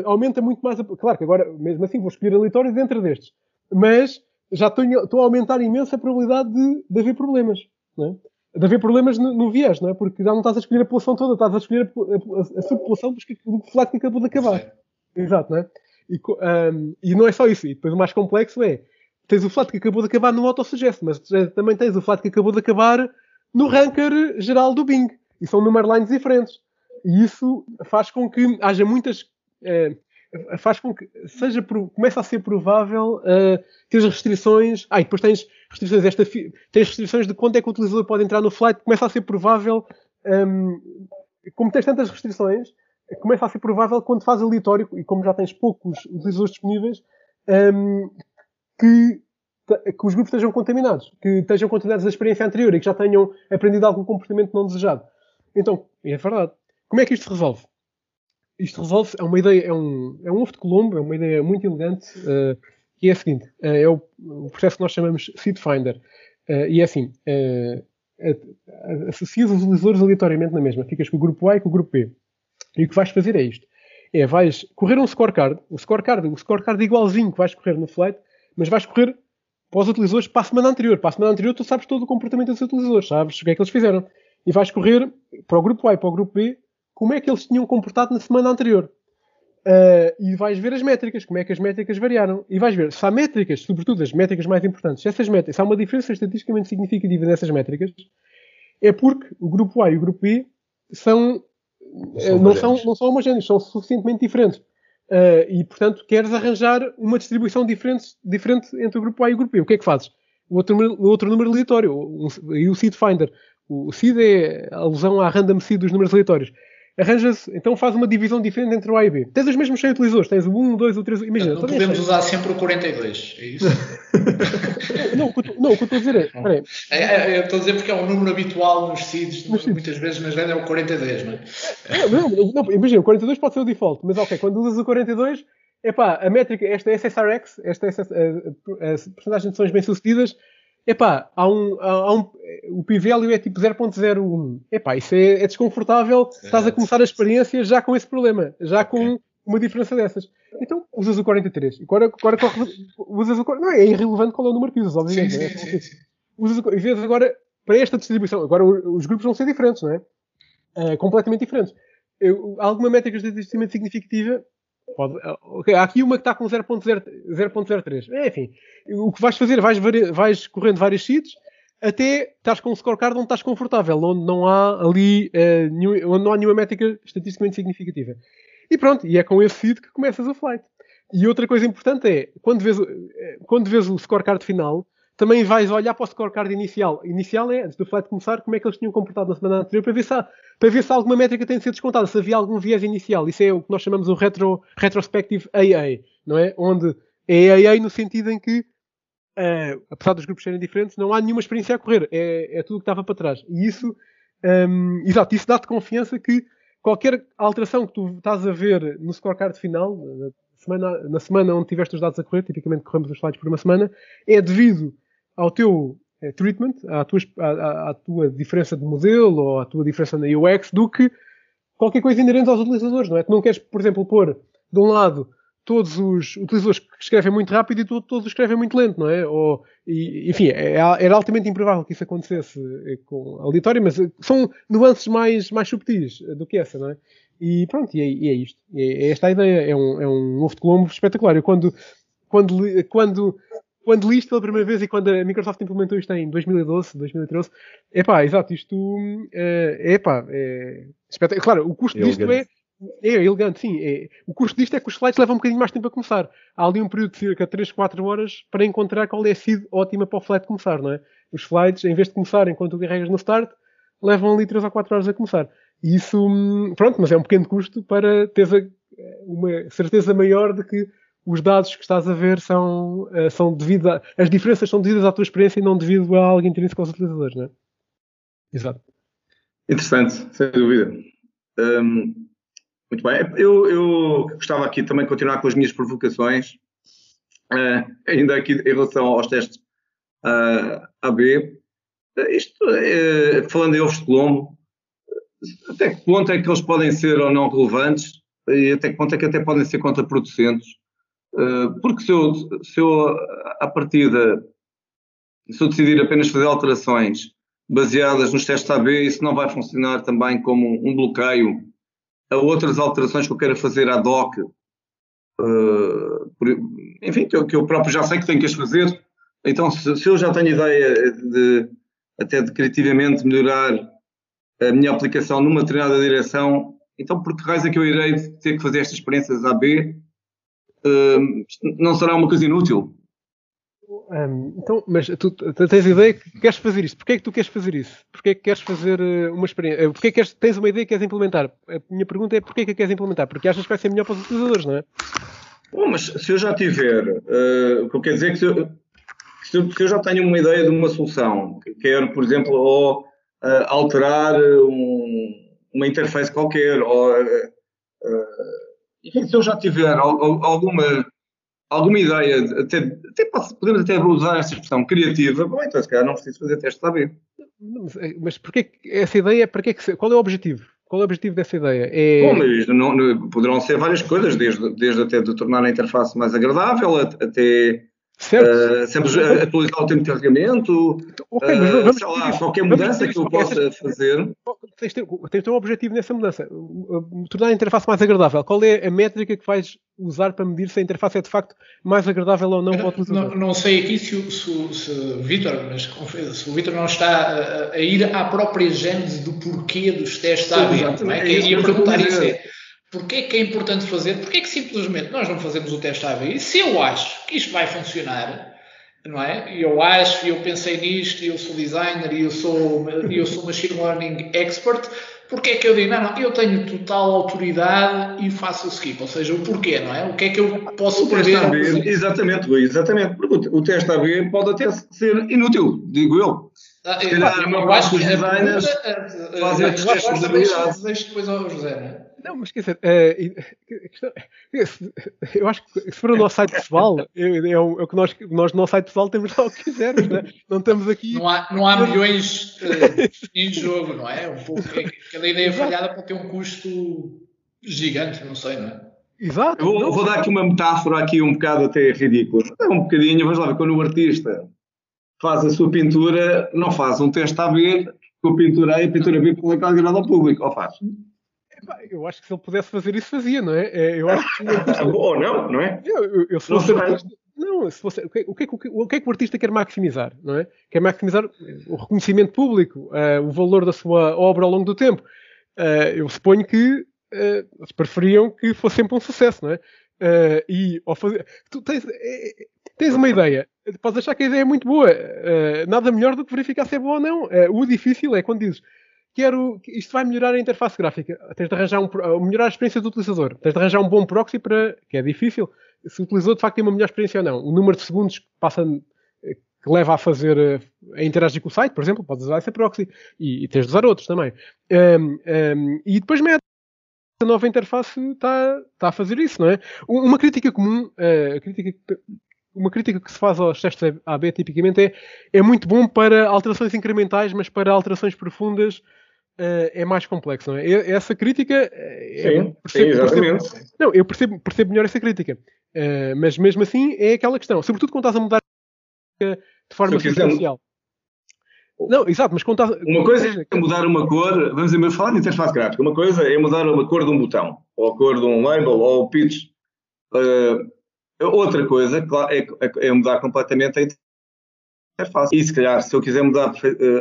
Aumenta muito mais a... Claro que agora, mesmo assim, vou escolher aleatório dentro destes mas já estou a aumentar imenso a probabilidade de, de haver problemas. É? De haver problemas no, no, viés, não é? Porque já não estás a escolher a população toda, estás a escolher a, a, a subpopulação do flat que acabou de acabar. Sim. Exato, não é? E, um, e, não é só isso. E depois o mais complexo é tens o flat que acabou de acabar no autossuggest, mas também tens o flat que acabou de acabar no ranker geral do Bing. E são number lines diferentes. E isso faz com que haja muitas. Eh, faz com que seja começa a ser provável uh, ter as restrições. Ah, e depois tens restrições esta tens restrições de quando é que o utilizador pode entrar no flight, começa a ser provável um, como tens tantas restrições, começa a ser provável quando faz aleatório, e como já tens poucos utilizadores disponíveis, um, que, que os grupos estejam contaminados, que estejam contaminados da experiência anterior e que já tenham aprendido algum comportamento não desejado. Então, é verdade. Como é que isto se resolve? Isto resolve, é uma ideia, é um, é um ovo de Colombo, é uma ideia muito elegante, uh, que é a seguinte, uh, é o, o, processo que nós chamamos Seed Finder, uh, e é assim, associas os utilizadores aleatoriamente na mesma, ficas com o grupo A e com o grupo B, e o que vais fazer é isto, é, vais correr um scorecard, o scorecard, o scorecard igualzinho que vais correr no flight, mas vais correr para os utilizadores para a semana anterior, para a semana anterior tu sabes todo o comportamento dos utilizadores, sabes o que é que eles fizeram, e vais correr para o grupo A e para o grupo B como é que eles tinham comportado na semana anterior. Uh, e vais ver as métricas, como é que as métricas variaram. E vais ver se há métricas, sobretudo as métricas mais importantes, se, essas métricas, se há uma diferença estatisticamente significativa nessas métricas, é porque o grupo A e o grupo B são, não, são, não, são, não são homogéneos, são suficientemente diferentes. Uh, e, portanto, queres arranjar uma distribuição diferente, diferente entre o grupo A e o grupo B. O que é que fazes? O outro, o outro número aleatório, e o seed finder. O seed é a alusão à random seed dos números aleatórios arranja-se, então faz uma divisão diferente entre o A e B. Tens os mesmos 100 utilizadores, tens o 1, o 2, o 3, imagina. Não, podemos usar sempre o 42, é isso? não, o que eu estou a dizer é, é, é, é, estou a dizer porque é um número habitual nos seeds, muitas vezes nas vendas é o 42, não é? Não, não, não, imagina, o 42 pode ser o default, mas ok, quando usas o 42, epá, a métrica, esta SSRX, esta SS, a, a, a, a porcentagem de sessões bem-sucedidas, epá, há um, há um, o p-value é tipo 0.01. Epá, isso é, é desconfortável. É. Estás a começar a experiência já com esse problema, já com okay. uma diferença dessas. Então usas o 43. Agora, agora corre, usas o Não, é irrelevante qual é o número que usas, obviamente. Sim, sim, é? sim, sim. Usas o, e vês agora, para esta distribuição, agora os grupos vão ser diferentes, não é? Uh, completamente diferentes. Eu, alguma métrica estatisticamente significativa Pode, okay, há aqui uma que está com 0.03. É, enfim, o que vais fazer, vais, vais correndo vários sítios até estás com um scorecard onde estás confortável, onde não há ali uh, nenhum, onde não há nenhuma métrica estatisticamente significativa. E pronto, e é com esse feed que começas o flight. E outra coisa importante é, quando vês, eh, quando vês o scorecard final, também vais olhar para o scorecard inicial. Inicial é, antes do flight começar, como é que eles tinham comportado na semana anterior, para ver se, há, para ver se alguma métrica tem de ser descontada, se havia algum viés inicial. Isso é o que nós chamamos o retro, retrospective AA, não é? Onde é AA no sentido em que, uh, apesar dos grupos serem diferentes, não há nenhuma experiência a correr. É, é tudo o que estava para trás. E isso, um, exato, isso dá-te confiança que qualquer alteração que tu estás a ver no scorecard final, na semana, na semana onde tiveste os dados a correr, tipicamente corremos os slides por uma semana, é devido ao teu é, treatment, à tua, à, à, tua diferença de modelo ou à tua diferença na UX do que qualquer coisa inerente aos utilizadores, não é? Tu não queres, por exemplo, pôr de um lado todos os utilizadores que escrevem muito rápido e todos, todos escrevem muito lento, não é? Ou, e, enfim, é, era altamente improvável que isso acontecesse eh, com aleatório, mas eh, são nuances mais, mais subtis do que essa, não é? E pronto, e é, e é isto. É, é esta a ideia. É um, é um ovo de Colombo espetacular. Eu quando, quando, quando quando li isto pela primeira vez e quando a Microsoft implementou isto em 2012, 2013, é pá, exato, isto é pá, é espetacular. Claro, o custo disto é. É elegante, sim. É, o custo disto é que os slides levam um bocadinho mais tempo a começar. Há ali um período de cerca de 3, 4 horas para encontrar qual é a seed ótima para o flat começar, não é? Os slides, em vez de começar enquanto tu carregas no start, levam ali 3 ou 4 horas a começar. E isso, hum, pronto, mas é um pequeno custo para teres uma certeza maior de que os dados que estás a ver são, uh, são devido a, as diferenças são devidas à tua experiência e não devido a algo intrínseco aos utilizadores, não é? Exato. Interessante, sem dúvida. Um, muito bem. Eu, eu gostava aqui também de continuar com as minhas provocações, uh, ainda aqui em relação aos testes uh, AB. Uh, isto, falando em ovos de Colombo, até que ponto é que eles podem ser ou não relevantes e até que ponto é que até podem ser contraproducentes eh, porque se eu, se eu, à partida, se eu decidir apenas fazer alterações baseadas nos testes AB, isso não vai funcionar também como um bloqueio a outras alterações que eu quero fazer ad hoc. Uh, por, enfim, que eu, que eu, próprio já sei que tenho que as fazer. Então, se, se eu já tenho ideia de até de criativamente melhorar a minha aplicação numa determinada direção, então por que raiz é que eu irei ter que fazer estas experiências AB não será uma coisa inútil. Um, então, mas tu, tu, tens a ideia que queres fazer isso. Porquê é que tu queres fazer isso? Porquê é que queres fazer eh, uma experiência? Eh, porquê é que queres, tens uma ideia que queres implementar? A minha pergunta é porquê é que a queres implementar? Porque achas que vai ser melhor para os utilizadores, não é? Bom, mas se eu já tiver, uh, o que eu quero dizer é que se eu, se eu, se eu, já tenho uma ideia de uma solução, que quero, por exemplo, ou, uh, alterar um, uma interface qualquer, ou uh, enfim, se eu já tiver alguma, alguma ideia, até, até podemos até usar essa expressão criativa, bom, então se calhar não preciso fazer teste de AB. Mas porquê essa ideia, para que, qual é o objetivo? Qual é o objetivo dessa ideia? É... Bom, mas não, não, poderão ser várias coisas, desde, desde até de tornar a interface mais agradável, até Uh, sempre atualizar o tempo de carregamento, okay, uh, vamos, sei lá, qualquer mudança que eu possa essas, fazer. Tens de, ter, um objetivo nessa mudança, tornar a interface mais agradável. Qual é a métrica que vais usar para medir se a interface é de facto mais agradável ou não para o utilizador? Não, não sei aqui se, se, se o Vitor, mas se o Vitor não está a, a, ir à própria gênese do porquê dos testes à é? E a perguntar isso é Porquê é que é importante fazer? Porquê é que simplesmente nós não fazemos o teste AB? E se eu acho que isto vai funcionar, não é? Eu acho, eu pensei nisto, eu sou designer e eu sou, eu sou machine learning expert, Porquê é que eu digo, não, não, eu tenho total autoridade e faço o skip? Ou seja, o porquê, não é? O que é que eu posso o prever? AB, exatamente, Rui, exatamente. Porque o teste AB pode até ser inútil, digo eu. Ah, eu, eu, eu acho que a designers fazem estes testes de depois ao José, não é? Não, mas quer dizer, é, eu acho que se for o nosso site pessoal, é, é, o, é o, que nós, nós no nosso site pessoal temos lá o que quisermos, né? não estamos aqui. Não há, não há milhões uh, em jogo, não é? Um pouco, cada ideia falhada pode ter um custo gigante, não sei, não é? Exato. Eu vou, vou dar aqui uma metáfora aqui um bocado até ridícula. É um bocadinho, vamos lá ver, quando o artista faz a sua pintura, não faz um teste a ver com a pintura A e a pintura B para colocar ao público, ou faz? Eu acho que se ele pudesse fazer isso, fazia, não é? é eu acho que Ou não, não é? Eu, eu, eu se fosse artista, não, se fosse, o, que, o, que, o, que, é que o artista quer maximizar, não é? Quer maximizar o reconhecimento público, uh, o valor da sua obra ao longo do tempo. Uh, eu suponho que uh, preferiam que fosse sempre um sucesso, não é? Uh, e ao fazer. Tu tens, é, tens uma ideia, podes achar que a ideia é muito boa, nada melhor do que verificar se é boa ou não. o difícil é quando dizes quero, isto vai melhorar a interface gráfica. Tens de arranjar um, melhorar a experiência do utilizador. Tens de arranjar um bom proxy para, que é difícil, se o utilizador de facto tem uma melhor experiência ou não. O número de segundos que passa, que leva a fazer, eh, a interagir com o site, por exemplo, podes usar essa proxy e, e tens de usar outros também. Um, um, e depois mete a nova interface está, está a fazer isso, não é? Uma crítica comum, a crítica uma crítica que se faz aos testes AB tipicamente é é muito bom para alterações incrementais, mas para alterações profundas é mais complexo, não é? Essa crítica. Uh, sim, percebo, sim, exatamente. Percebo, não, eu percebo, percebo melhor essa crítica. Uh, mas mesmo assim é aquela questão. Sobretudo quando estás a mudar de forma substancial. Não, exato, mas quando estás... Uma coisa é mudar uma cor, vamos dizer, falar de interface gráfica, uma coisa é mudar uma cor de um botão, ou a cor de um label, ou o pitch. Uh, outra coisa é, é, é mudar completamente a interface. E se calhar, se eu quiser mudar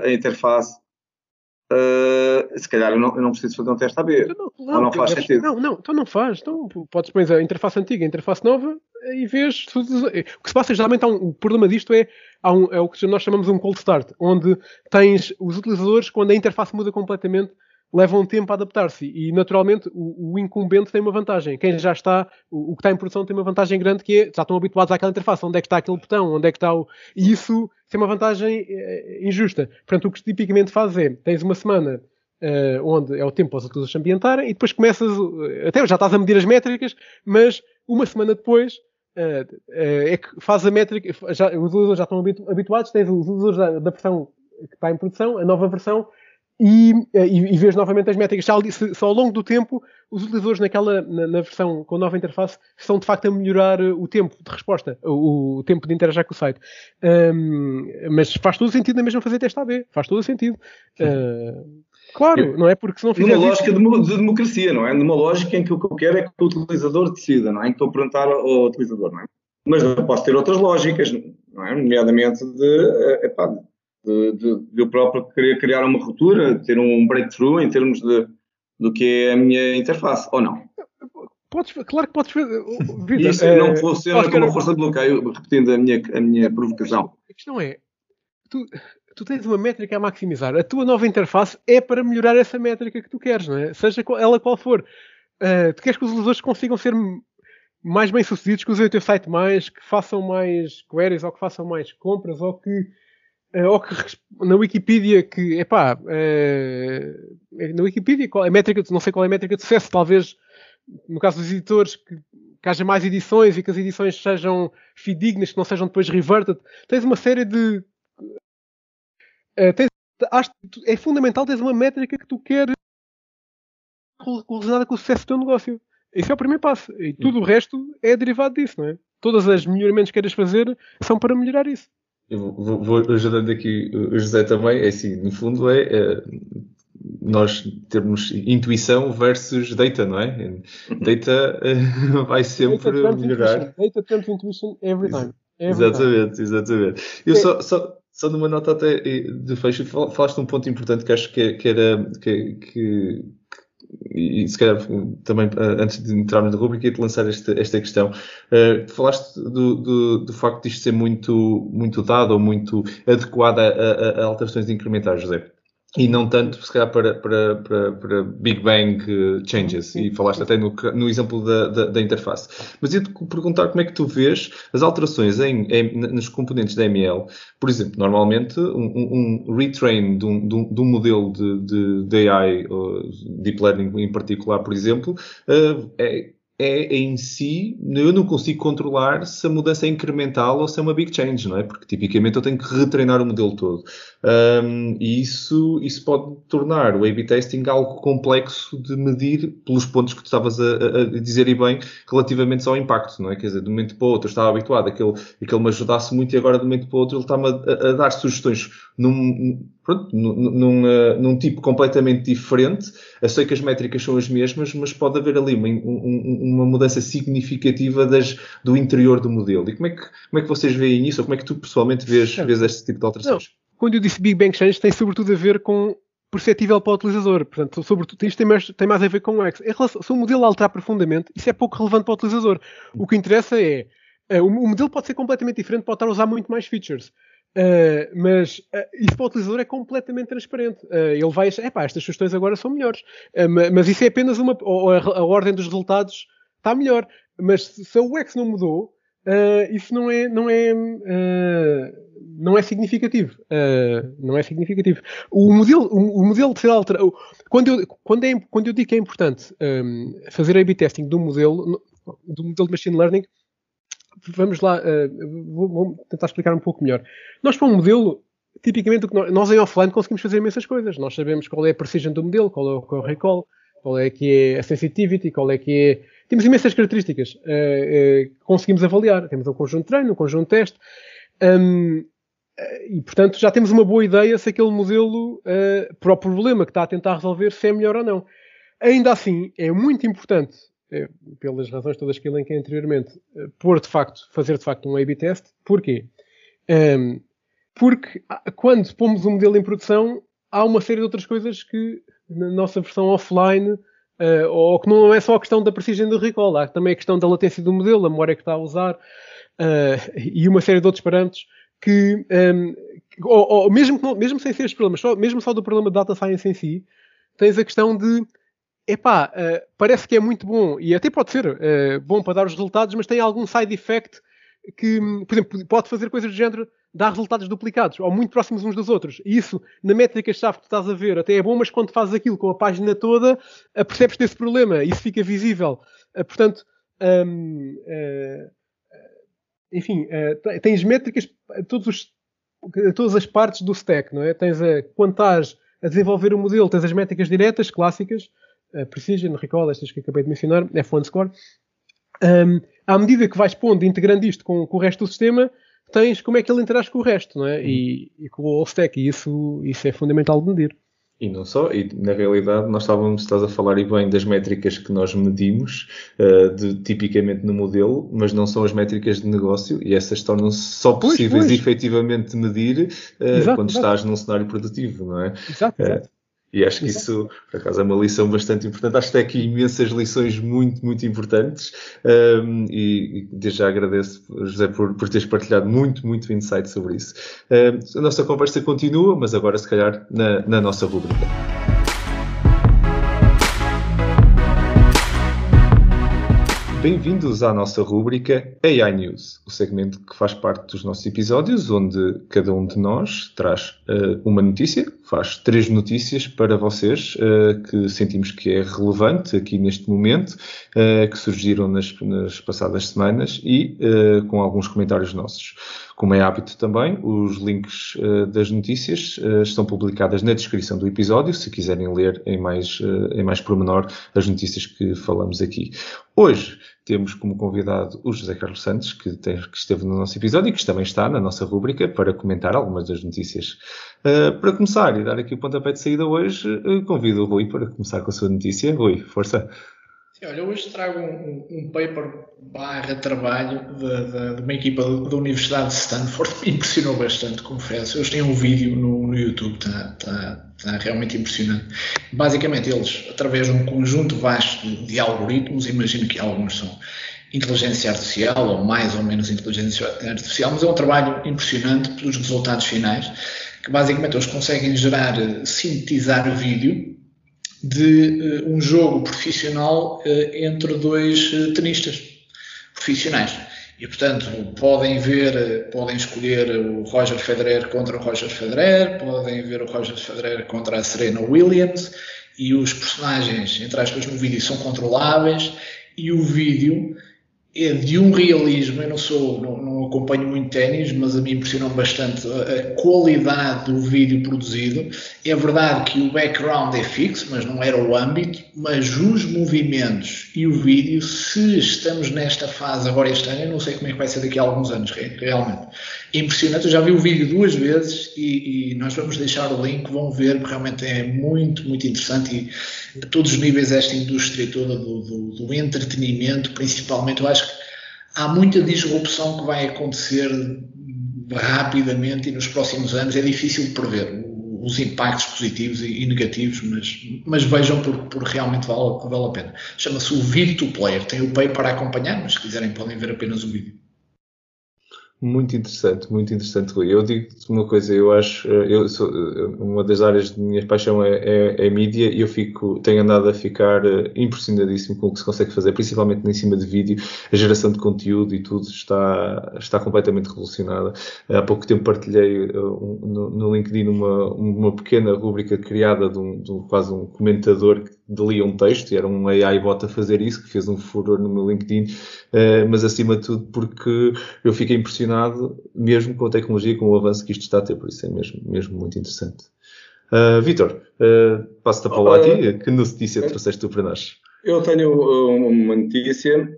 a interface Uh, se calhar eu não, eu não, preciso fazer um teste AB. Então não, não, não faz sentido. Não, não, então não faz. Então podes pôr a interface antiga, a interface nova e vês. O que se passa geralmente, um, o problema disto é, um, é o que nós chamamos de um cold start, onde tens os utilizadores, quando a interface muda completamente, levam tempo a adaptar-se. E naturalmente o, o, incumbente tem uma vantagem. Quem já está, o, o, que está em produção tem uma vantagem grande que é, já estão habituados àquela interface, onde é que está aquele botão, onde é que está o... E isso tem uma vantagem é, injusta. Portanto, o que tipicamente faz é, tens uma semana uh, onde é o tempo para os utilizadores se ambientarem e depois começas, até já estás a medir as métricas, mas uma semana depois uh, uh, é que faz a métrica, já, os utilizadores já estão habituados, tens os utilizadores da, da versão que está em produção, a nova versão, e, eh, e, e vês novamente as métricas. Se, se, ao longo do tempo os utilizadores naquela, na, na, versão com nova interface estão de facto a melhorar eh, o tempo de resposta, o, o tempo de interagir com o site. Um, mas faz todo o sentido na mesma fazer teste AB, faz todo o sentido. Uh, claro, não é porque se não fizer. Numa lógica isso... de democracia, não é? Numa lógica em que o que eu quero é que o utilizador decida, não é? Em que estou a perguntar ao utilizador, não é? Mas eu posso ter outras lógicas, não é? Nomeadamente de, epá, de, de, de, eu próprio querer criar uma ruptura, ter um breakthrough em termos de, do que é a minha interface, ou não? Podes, claro que podes fazer. Isso é, não funciona como uma força de bloqueio, repetindo a minha, a minha provocação. A questão é, tu, tu tens uma métrica a maximizar. A tua nova interface é para melhorar essa métrica que tu queres, não é? Seja ela qual for. Uh, tu queres que os usuários consigam ser mais bem sucedidos, que usem o teu site mais, que façam mais queries, ou que façam mais compras, ou que eh, ou que na Wikipedia que, epá, é, na Wikipedia qual a métrica, não sei qual é a métrica de sucesso, talvez no caso dos editores que, que haja mais edições e que as edições sejam fidedignas, que não sejam depois reverted. Tens uma série de é, tens, acho, é fundamental teres uma métrica que tu queres relacionada com o sucesso do teu negócio. Esse é o primeiro passo. E tudo o resto é derivado disso, não é? Todas as melhoramentos que queiras fazer são para melhorar isso eu vou, vou ajudando aqui o José também, é assim, no fundo é, é nós termos intuição versus data, não é? Data uh, vai sempre data melhorar. Data trumps intuition every time. Every exatamente, time. exatamente. Eu é. só, só, só numa nota até de fecho, falaste um ponto importante que acho que, que era que, que e se calhar também antes de entrarmos na rubrica, ia-te lançar esta, esta questão. Uh, falaste do, do, do, facto de isto ser muito, muito dado ou muito adequado a, a, a alterações incrementais, José e não tanto, se calhar, para, para, para, para Big Bang eh, changes, e falaste até no, no exemplo da, da, da interface. Mas ia-te perguntar como é que tu vês as alterações em, em, nos componentes da ML. Por exemplo, normalmente, um, um retrain de um, de um, de um modelo de, de, de AI, Deep Learning em particular, por exemplo, uh, é, é em si, eu não consigo controlar se a mudança é incremental ou se é uma big change, não é? Porque tipicamente eu tenho que retreinar o modelo todo. Um, e isso, isso pode tornar o A-B testing algo complexo de medir pelos pontos que tu estavas a, a, dizer e bem relativamente ao impacto, não é? Quer dizer, de um momento para o outro eu estava habituado a que ele, a que ele me ajudasse muito e agora de um momento para o outro ele está-me a, a, dar sugestões num, pronto, num, num, uh, num, tipo completamente diferente. Eu sei que as métricas são as mesmas, mas pode haver ali uma, um, uma mudança significativa das, do interior do modelo. E como é que, como é que vocês veem isso? Ou como é que tu pessoalmente vês, vês este tipo de alterações? Não quando eu disse Big Bang Change, tem sobretudo a ver com perceptível para o utilizador. Portanto, sobretudo, isto tem mais, tem mais a ver com o X. Relação, se o modelo alterar profundamente, isso é pouco relevante para o utilizador. O que interessa é, uh, o, o, modelo pode ser completamente diferente, pode estar a usar muito mais features. Uh, mas uh, isso para o utilizador é completamente transparente. ele vai achar, epá, estas sugestões agora são melhores. mas isso é apenas uma. A, a, ordem dos resultados está melhor. Mas se, se o X não mudou, isso não é. Não é não é significativo. Uh, não é significativo. O modelo, o, o modelo de ser alterado. Quando eu, quando, é, quando eu digo que é importante um, fazer A-B testing do modelo, do modelo de machine learning, vamos lá, uh, vou, vou, tentar explicar um pouco melhor. Nós, para um modelo, tipicamente, nós, nós, em offline conseguimos fazer imensas coisas. Nós sabemos qual é a precision do modelo, qual é o, o recall, qual é que é a sensitivity, qual é que é. Temos imensas características uh, uh, que conseguimos avaliar. Temos um conjunto de treino, um conjunto de teste. Um, e, portanto, já temos uma boa ideia se aquele modelo, para o problema que está a tentar resolver, se é melhor ou não. Ainda assim, é muito importante, pelas razões todas que elenquei anteriormente, uh, pôr de facto, fazer de facto um A-B test. Porquê? Um, ehm, porque quando pomos um modelo em produção, há uma série de outras coisas que na nossa versão offline, uh, ou que não é só a questão da precisão do recall, há também a questão da latência do modelo, a memória que está a usar, e uma série de outros parâmetros que, um, ou, ou, mesmo, mesmo sem ser este problema, só, mesmo só do problema de data science em si, tens a questão de epá, uh, parece que é muito bom e até pode ser uh, bom para dar os resultados, mas tem algum side effect que, por exemplo, pode fazer coisas do género dar resultados duplicados ou muito próximos uns dos outros. E isso, na métrica-chave que tu estás a ver, até é bom, mas quando fazes aquilo com a página toda, percebes desse problema. Isso fica visível. portanto, um, enfim, tens métricas a, todos todas as partes do stack, não é? Tens a, quando estás a desenvolver o um modelo, tens as métricas diretas, clássicas, a Precision, Recall, estas que acabei de mencionar, F1 Score. Um, à medida que vais pondo, integrando isto com, com, o resto do sistema, tens como é que ele interage com o resto, não é? E, e com o whole stack, e isso, isso é fundamental de medir. E não só, e na realidade nós estávamos, estás a falar e bem das métricas que nós medimos, uh, de, tipicamente no modelo, mas não são as métricas de negócio, e essas tornam-se só possíveis pois, pois. efetivamente medir uh, exato, quando exato. estás num cenário produtivo, não é? Exato, exato. Uh, e acho que isso, por acaso, é uma lição bastante importante. Acho que tem aqui imensas lições muito, muito importantes. Um, e, e desde já agradeço, José, por, por teres partilhado muito, muito insight sobre isso. Um, a nossa conversa continua, mas agora, se calhar, na, na nossa rubrica. Bem-vindos à nossa rúbrica AI News, o segmento que faz parte dos nossos episódios, onde cada um de nós traz uh, uma notícia, faz três notícias para vocês uh, que sentimos que é relevante aqui neste momento, uh, que surgiram nas, nas, passadas semanas e com alguns comentários nossos. Como é hábito também, os links uh, das notícias uh, estão publicadas na descrição do episódio, se quiserem ler em mais, uh, em mais pormenor as notícias que falamos aqui. Hoje temos como convidado o José Carlos Santos, que, tem, que esteve no nosso episódio e que também está na nossa rúbrica para comentar algumas das notícias. para começar e dar aqui o pontapé de saída hoje, convido o Rui para começar com a sua notícia. Rui, força! Sim, olha, hoje trago um, um paper barra trabalho de, de, de uma equipa da Universidade de Stanford me impressionou bastante, confesso. Eles têm um vídeo no, no YouTube, está tá, tá realmente impressionante. Basicamente, eles, através de um conjunto vasto de, algoritmos, imagino que alguns são inteligência artificial ou mais ou menos inteligência artificial, mas é um trabalho impressionante pelos resultados finais, que basicamente eles conseguem gerar, sintetizar o vídeo de uh, um jogo profissional uh, entre dois uh, tenistas profissionais. E, portanto, podem ver, podem escolher o Roger Federer contra o Roger Federer, podem ver o Roger Federer contra a Serena Williams, e os personagens, entre aspas, no vídeo são controláveis, e o vídeo é de um realismo. Eu não sou, não, não acompanho muito ténis, mas a mim impressionou bastante a, qualidade do vídeo produzido. É verdade que o background é fixo, mas não era o âmbito, mas os movimentos e o vídeo, se estamos nesta fase agora este ano, eu não sei como é que vai ser daqui a alguns anos, realmente. Impressionante, eu já vi o vídeo duas vezes e, e nós vamos deixar o link, vão ver, porque realmente é muito, muito interessante e a todos os níveis esta indústria toda do, do, do entretenimento, principalmente, eu acho que há muita disrupção que vai acontecer rapidamente e nos próximos anos é difícil prever os impactos positivos e negativos, mas, mas vejam por, por realmente vale, vale a pena. Chama-se o Virtu Player, tem o Pay para acompanhar, mas se quiserem podem ver apenas o vídeo. Muito interessante, muito interessante, Rui. Eu digo-te uma coisa, eu acho, eh, eu sou, eh, uma das áreas de minha paixão é, é, é mídia e eu fico, tenho andado a ficar eh, impressionadíssimo com o que se consegue fazer, principalmente em cima de vídeo, a geração de conteúdo e tudo está, está completamente revolucionada. Há pouco tempo partilhei no, no LinkedIn uma, uma pequena rúbrica criada de um, de um, quase um comentador que lia um texto e era um AI bot a fazer isso, que fez um furor no meu LinkedIn, mas acima de tudo porque eu fiquei impressionado mesmo com a tecnologia, com o avanço que isto está a ter, por isso é mesmo, mesmo muito interessante. Uh, Vitor, uh, passo-te a palavra uh, a ti. Que notícia trouxeste tu para nós? Eu tenho uma notícia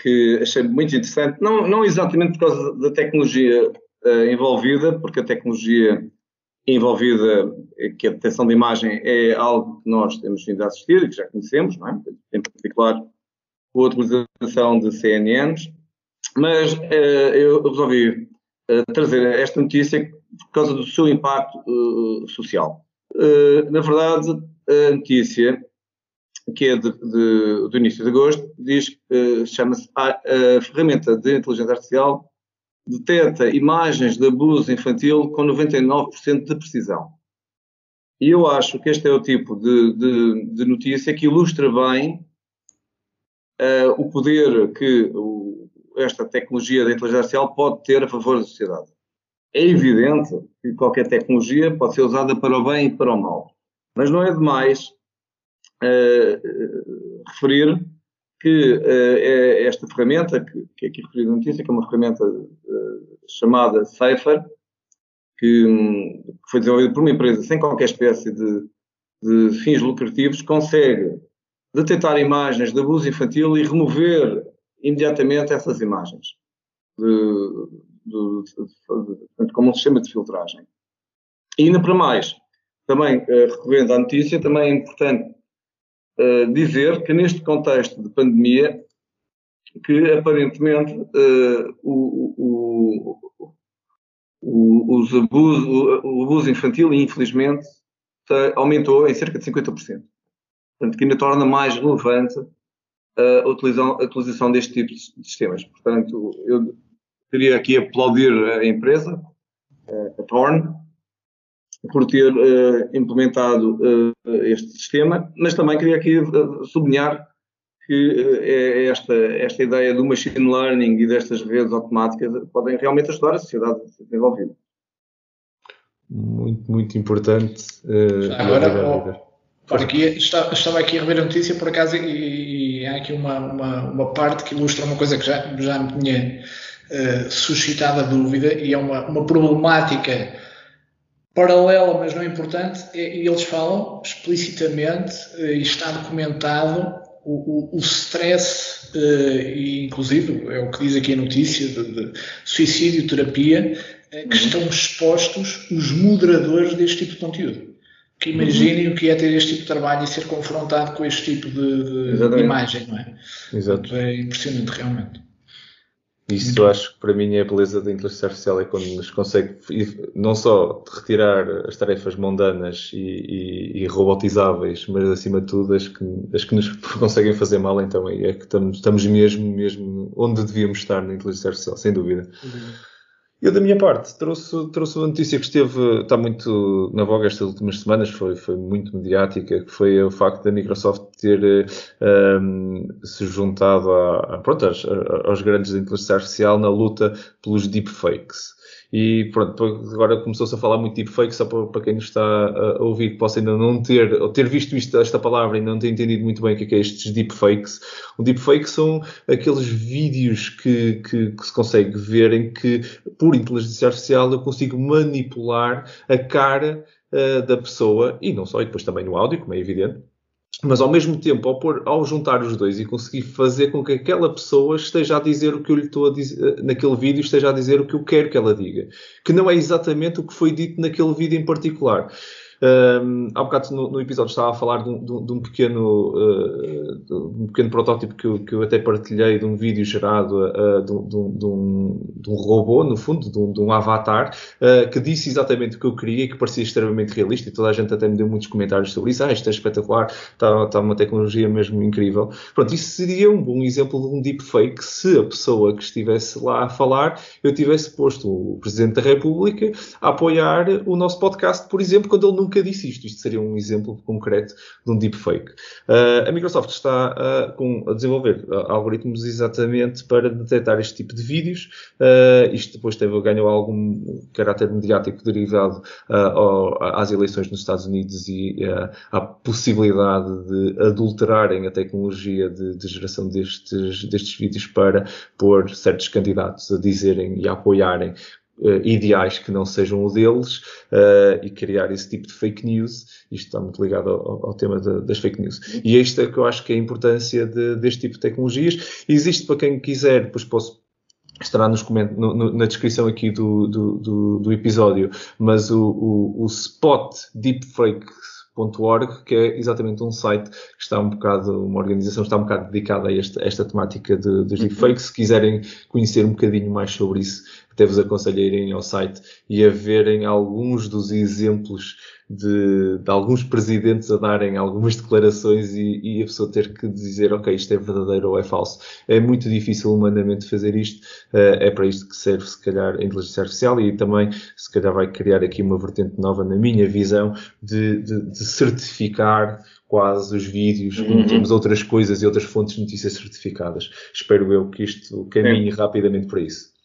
que achei muito interessante, não, não exatamente por causa da tecnologia envolvida, porque a tecnologia envolvida, que a detecção de imagem é algo que nós temos vindo a assistir e que já conhecemos, não é? em particular com a utilização de CNNs, mas uh, eu resolvi uh, trazer esta notícia por causa do seu impacto uh, social. na verdade, a notícia, que é de, de, do início de agosto, diz chama-se a, a ferramenta de inteligência artificial detecta imagens de abuso infantil com 99% de precisão. E eu acho que este é o tipo de, de, de notícia que ilustra bem uh, o poder que o, esta tecnologia da inteligência artificial pode ter a favor da sociedade. É evidente que qualquer tecnologia pode ser usada para o bem e para o mal, mas não é demais uh, referir que uh, é esta ferramenta, que, que é aqui referida na notícia, que é uma ferramenta uh, chamada Safer, que, um, que, foi desenvolvida por uma empresa sem qualquer espécie de, de fins lucrativos, consegue detectar imagens de abuso infantil e remover imediatamente essas imagens, de, de, como um sistema de filtragem. E ainda para mais, também uh, recorrendo à notícia, também é importante uh, dizer que neste contexto de pandemia, que aparentemente uh, o, o, o, os abuso, o, abuso infantil, infelizmente, aumentou em cerca de 50%. Portanto, que ainda torna mais relevante a utilização, a utilização deste tipo de sistemas. Portanto, eu queria aqui aplaudir a empresa, a Torn, por ter uh, implementado uh, este sistema, mas também queria aqui uh, sublinhar que é esta, esta ideia do machine learning e destas redes automáticas podem realmente ajudar a sociedade desenvolvida. Muito, muito importante. agora, aqui, estava aqui a rever a notícia por acaso e, e há aqui uma, uma, uma, parte que ilustra uma coisa que já, já me tinha uh, suscitado a dúvida e é uma, uma problemática paralela, mas não importante, e eles falam explicitamente, uh, e está documentado, o, o, o stress, uh, e inclusive é o que diz aqui a notícia, de, de suicídio, terapia, que estão expostos os moderadores deste tipo de conteúdo. que imaginem uhum. o que é ter este tipo de trabalho e ser confrontado com este tipo de, de imagem, não é? Exato. É impressionante, realmente. Isso acho que para mim é a beleza da inteligência artificial, é quando nos consegue não só retirar as tarefas mundanas e, e, e, robotizáveis, mas acima de tudo as que, as que nos conseguem fazer mal, então é que estamos, estamos mesmo, mesmo onde devíamos estar na inteligência artificial, sem dúvida. Uhum. Eu, da minha parte, trouxe, trouxe uma notícia que esteve, está muito na voga estas últimas semanas, foi, foi muito mediática, que foi o facto da Microsoft ter um, se juntado a, a, pronto, aos, aos grandes da inteligência artificial na luta pelos deepfakes. E pronto, agora começou-se a falar muito de deepfake, só para, para quem nos está a ouvir, que possa ainda não ter, ou ter visto isto, esta palavra e não ter entendido muito bem o que é, que é estes deepfakes. O deepfake são aqueles vídeos que, que, que, se consegue ver em que, por inteligência artificial, eu consigo manipular a cara uh, da pessoa, e não só, e depois também no áudio, como é evidente, mas ao mesmo tempo, ao, pôr, ao, juntar os dois e conseguir fazer com que aquela pessoa esteja a dizer o que eu lhe estou a dizer naquele vídeo, esteja a dizer o que eu quero que ela diga, que não é exatamente o que foi dito naquele vídeo em particular. Um, há bocado no, no, episódio estava a falar de um, de um pequeno, uh, de um pequeno protótipo que eu, que eu, até partilhei de um vídeo gerado uh, de, um, de, um, robô, no fundo, de um, avatar, uh, que disse exatamente o que eu queria e que parecia extremamente realista. E toda a gente até me deu muitos comentários sobre isso. Ah, isto é espetacular, está, está uma tecnologia mesmo incrível. Pronto, isso seria um bom exemplo de um deepfake se a pessoa que estivesse lá a falar eu tivesse posto o Presidente da República a apoiar o nosso podcast, por exemplo, quando ele não nunca disse isto. Isto seria um exemplo concreto de um deepfake. Uh, a Microsoft está uh, com, a desenvolver uh, algoritmos exatamente para detectar este tipo de vídeos. isto depois teve, ganhou algum caráter mediático derivado ao, às eleições nos Estados Unidos e à possibilidade de adulterarem a tecnologia de, de geração destes, destes vídeos para pôr certos candidatos a dizerem e a apoiarem uh, ideais que não sejam o deles uh, e criar esse tipo de fake news. Isto está muito ligado ao, ao tema de, das fake news. E esta é que eu acho que é a importância de, deste tipo de tecnologias. Existe para quem quiser, depois posso estará nos no, no, na descrição aqui do, do, do, do episódio, mas o, o, o Spot que é exatamente um site que está um bocado, uma organização está um bocado dedicada a esta, esta temática de, dos uhum. deepfakes. Se quiserem conhecer um bocadinho mais sobre isso, até vos aconselho a irem ao site e a verem alguns dos exemplos de, de alguns presidentes a darem algumas declarações e, e, a pessoa ter que dizer, ok, isto é verdadeiro ou é falso. É muito difícil humanamente fazer isto. Uh, é para isto que serve, se calhar, a inteligência artificial e também, se calhar, vai criar aqui uma vertente nova, na minha visão, de, de, de certificar quase os vídeos, uhum. temos outras coisas e outras fontes de notícias certificadas. Espero eu que isto caminhe é. rapidamente para isso.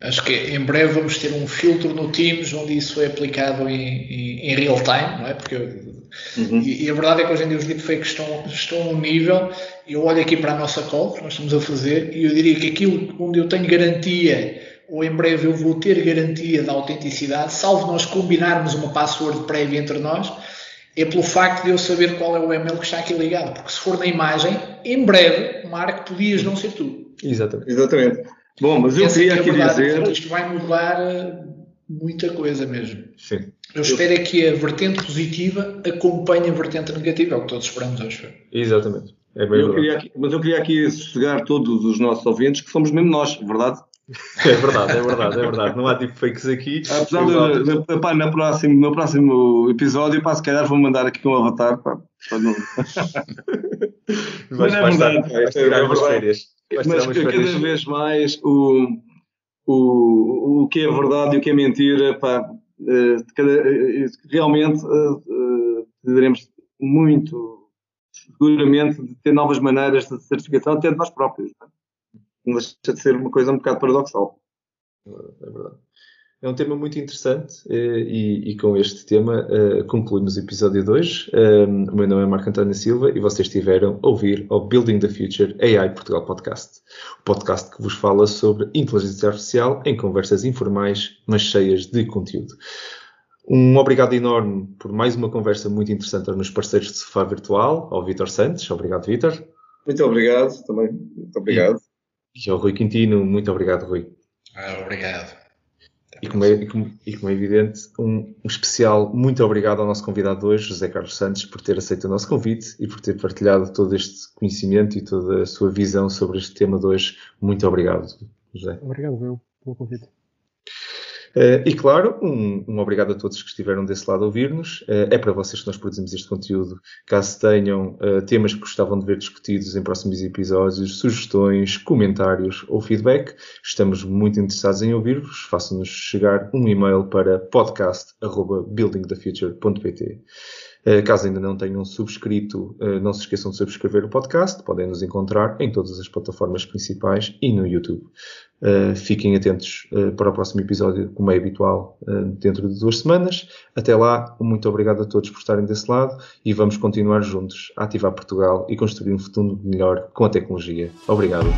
Acho que em breve vamos ter um filtro no Teams onde isso é aplicado em, em, em real time, não é? Porque uhum. e, e, a verdade é que hoje em dia os deepfakes estão, estão a um nível. Eu olho aqui para a nossa call que nós estamos a fazer e eu diria que aquilo onde eu tenho garantia ou em breve eu vou ter garantia da autenticidade, salvo nós combinarmos uma password prévia entre nós, é pelo facto de eu saber qual é o e-mail que está aqui ligado. Porque se for na imagem, em breve, Marco, podias não ser tu. Exatamente. Exatamente. Bom, mas eu queria é aqui dizer. Isto vai mudar eh, muita coisa mesmo. Sim. Eu espero é que a vertente positiva acompanhe a vertente negativa, é o que todos esperamos hoje. Exatamente. É bem eu aqui, mas eu queria aqui sossegar todos os nossos ouvintes que somos mesmo nós, verdade? É verdade, é verdade, é verdade. Não há deepfakes aqui. Apesar de, de, de, pá, no, próximo, no próximo episódio, pá, se calhar vou mandar aqui um avatar. Pá, para não... mas, mas é verdade. Vai tirar umas férias. Mas cada vez mais o, o, o que é verdade e o que é mentira, pá, eh, cada, eh, realmente teremos eh, muito seguramente de ter novas maneiras de certificação até de nós próprios. Não deixa de ser uma coisa um bocado paradoxal. É verdade. É um tema muito interessante eh, e, e com este tema uh, concluímos o episódio 2. Um, o meu nome é Marco António Silva e vocês estiveram a ouvir o Building the Future AI Portugal Podcast. O podcast que vos fala sobre inteligência artificial em conversas informais, mas cheias de conteúdo. Um obrigado enorme por mais uma conversa muito interessante aos meus parceiros de sofá virtual, ao Vitor Santos. Obrigado, Vitor. Muito obrigado também. Muito obrigado. E, e ao Rui Quintino. Muito obrigado, Rui. Ah, obrigado. E como, é, e, como, e como é, evidente, um, um, especial muito obrigado ao nosso convidado de hoje, José Carlos Santos, por ter aceito o nosso convite e por ter partilhado todo este conhecimento e toda a sua visão sobre este tema de hoje. Muito obrigado, José. Obrigado, meu, pelo convite. Uh, e claro, um, um, obrigado a todos que estiveram desse lado a ouvir-nos. Uh, é para vocês que nós produzimos este conteúdo. Caso tenham uh, temas que gostavam de ver discutidos em próximos episódios, sugestões, comentários ou feedback, estamos muito interessados em ouvir-vos. Façam-nos chegar um e-mail para podcast.buildingthefuture.pt. Caso ainda não tenham subscrito, não se esqueçam de subscrever o podcast. Podem nos encontrar em todas as plataformas principais e no YouTube. Uh, fiquem atentos para o próximo episódio, como é habitual, dentro de duas semanas. Até lá, muito obrigado a todos por estarem desse lado e vamos continuar juntos a ativar Portugal e construir um futuro melhor com a tecnologia. Obrigado.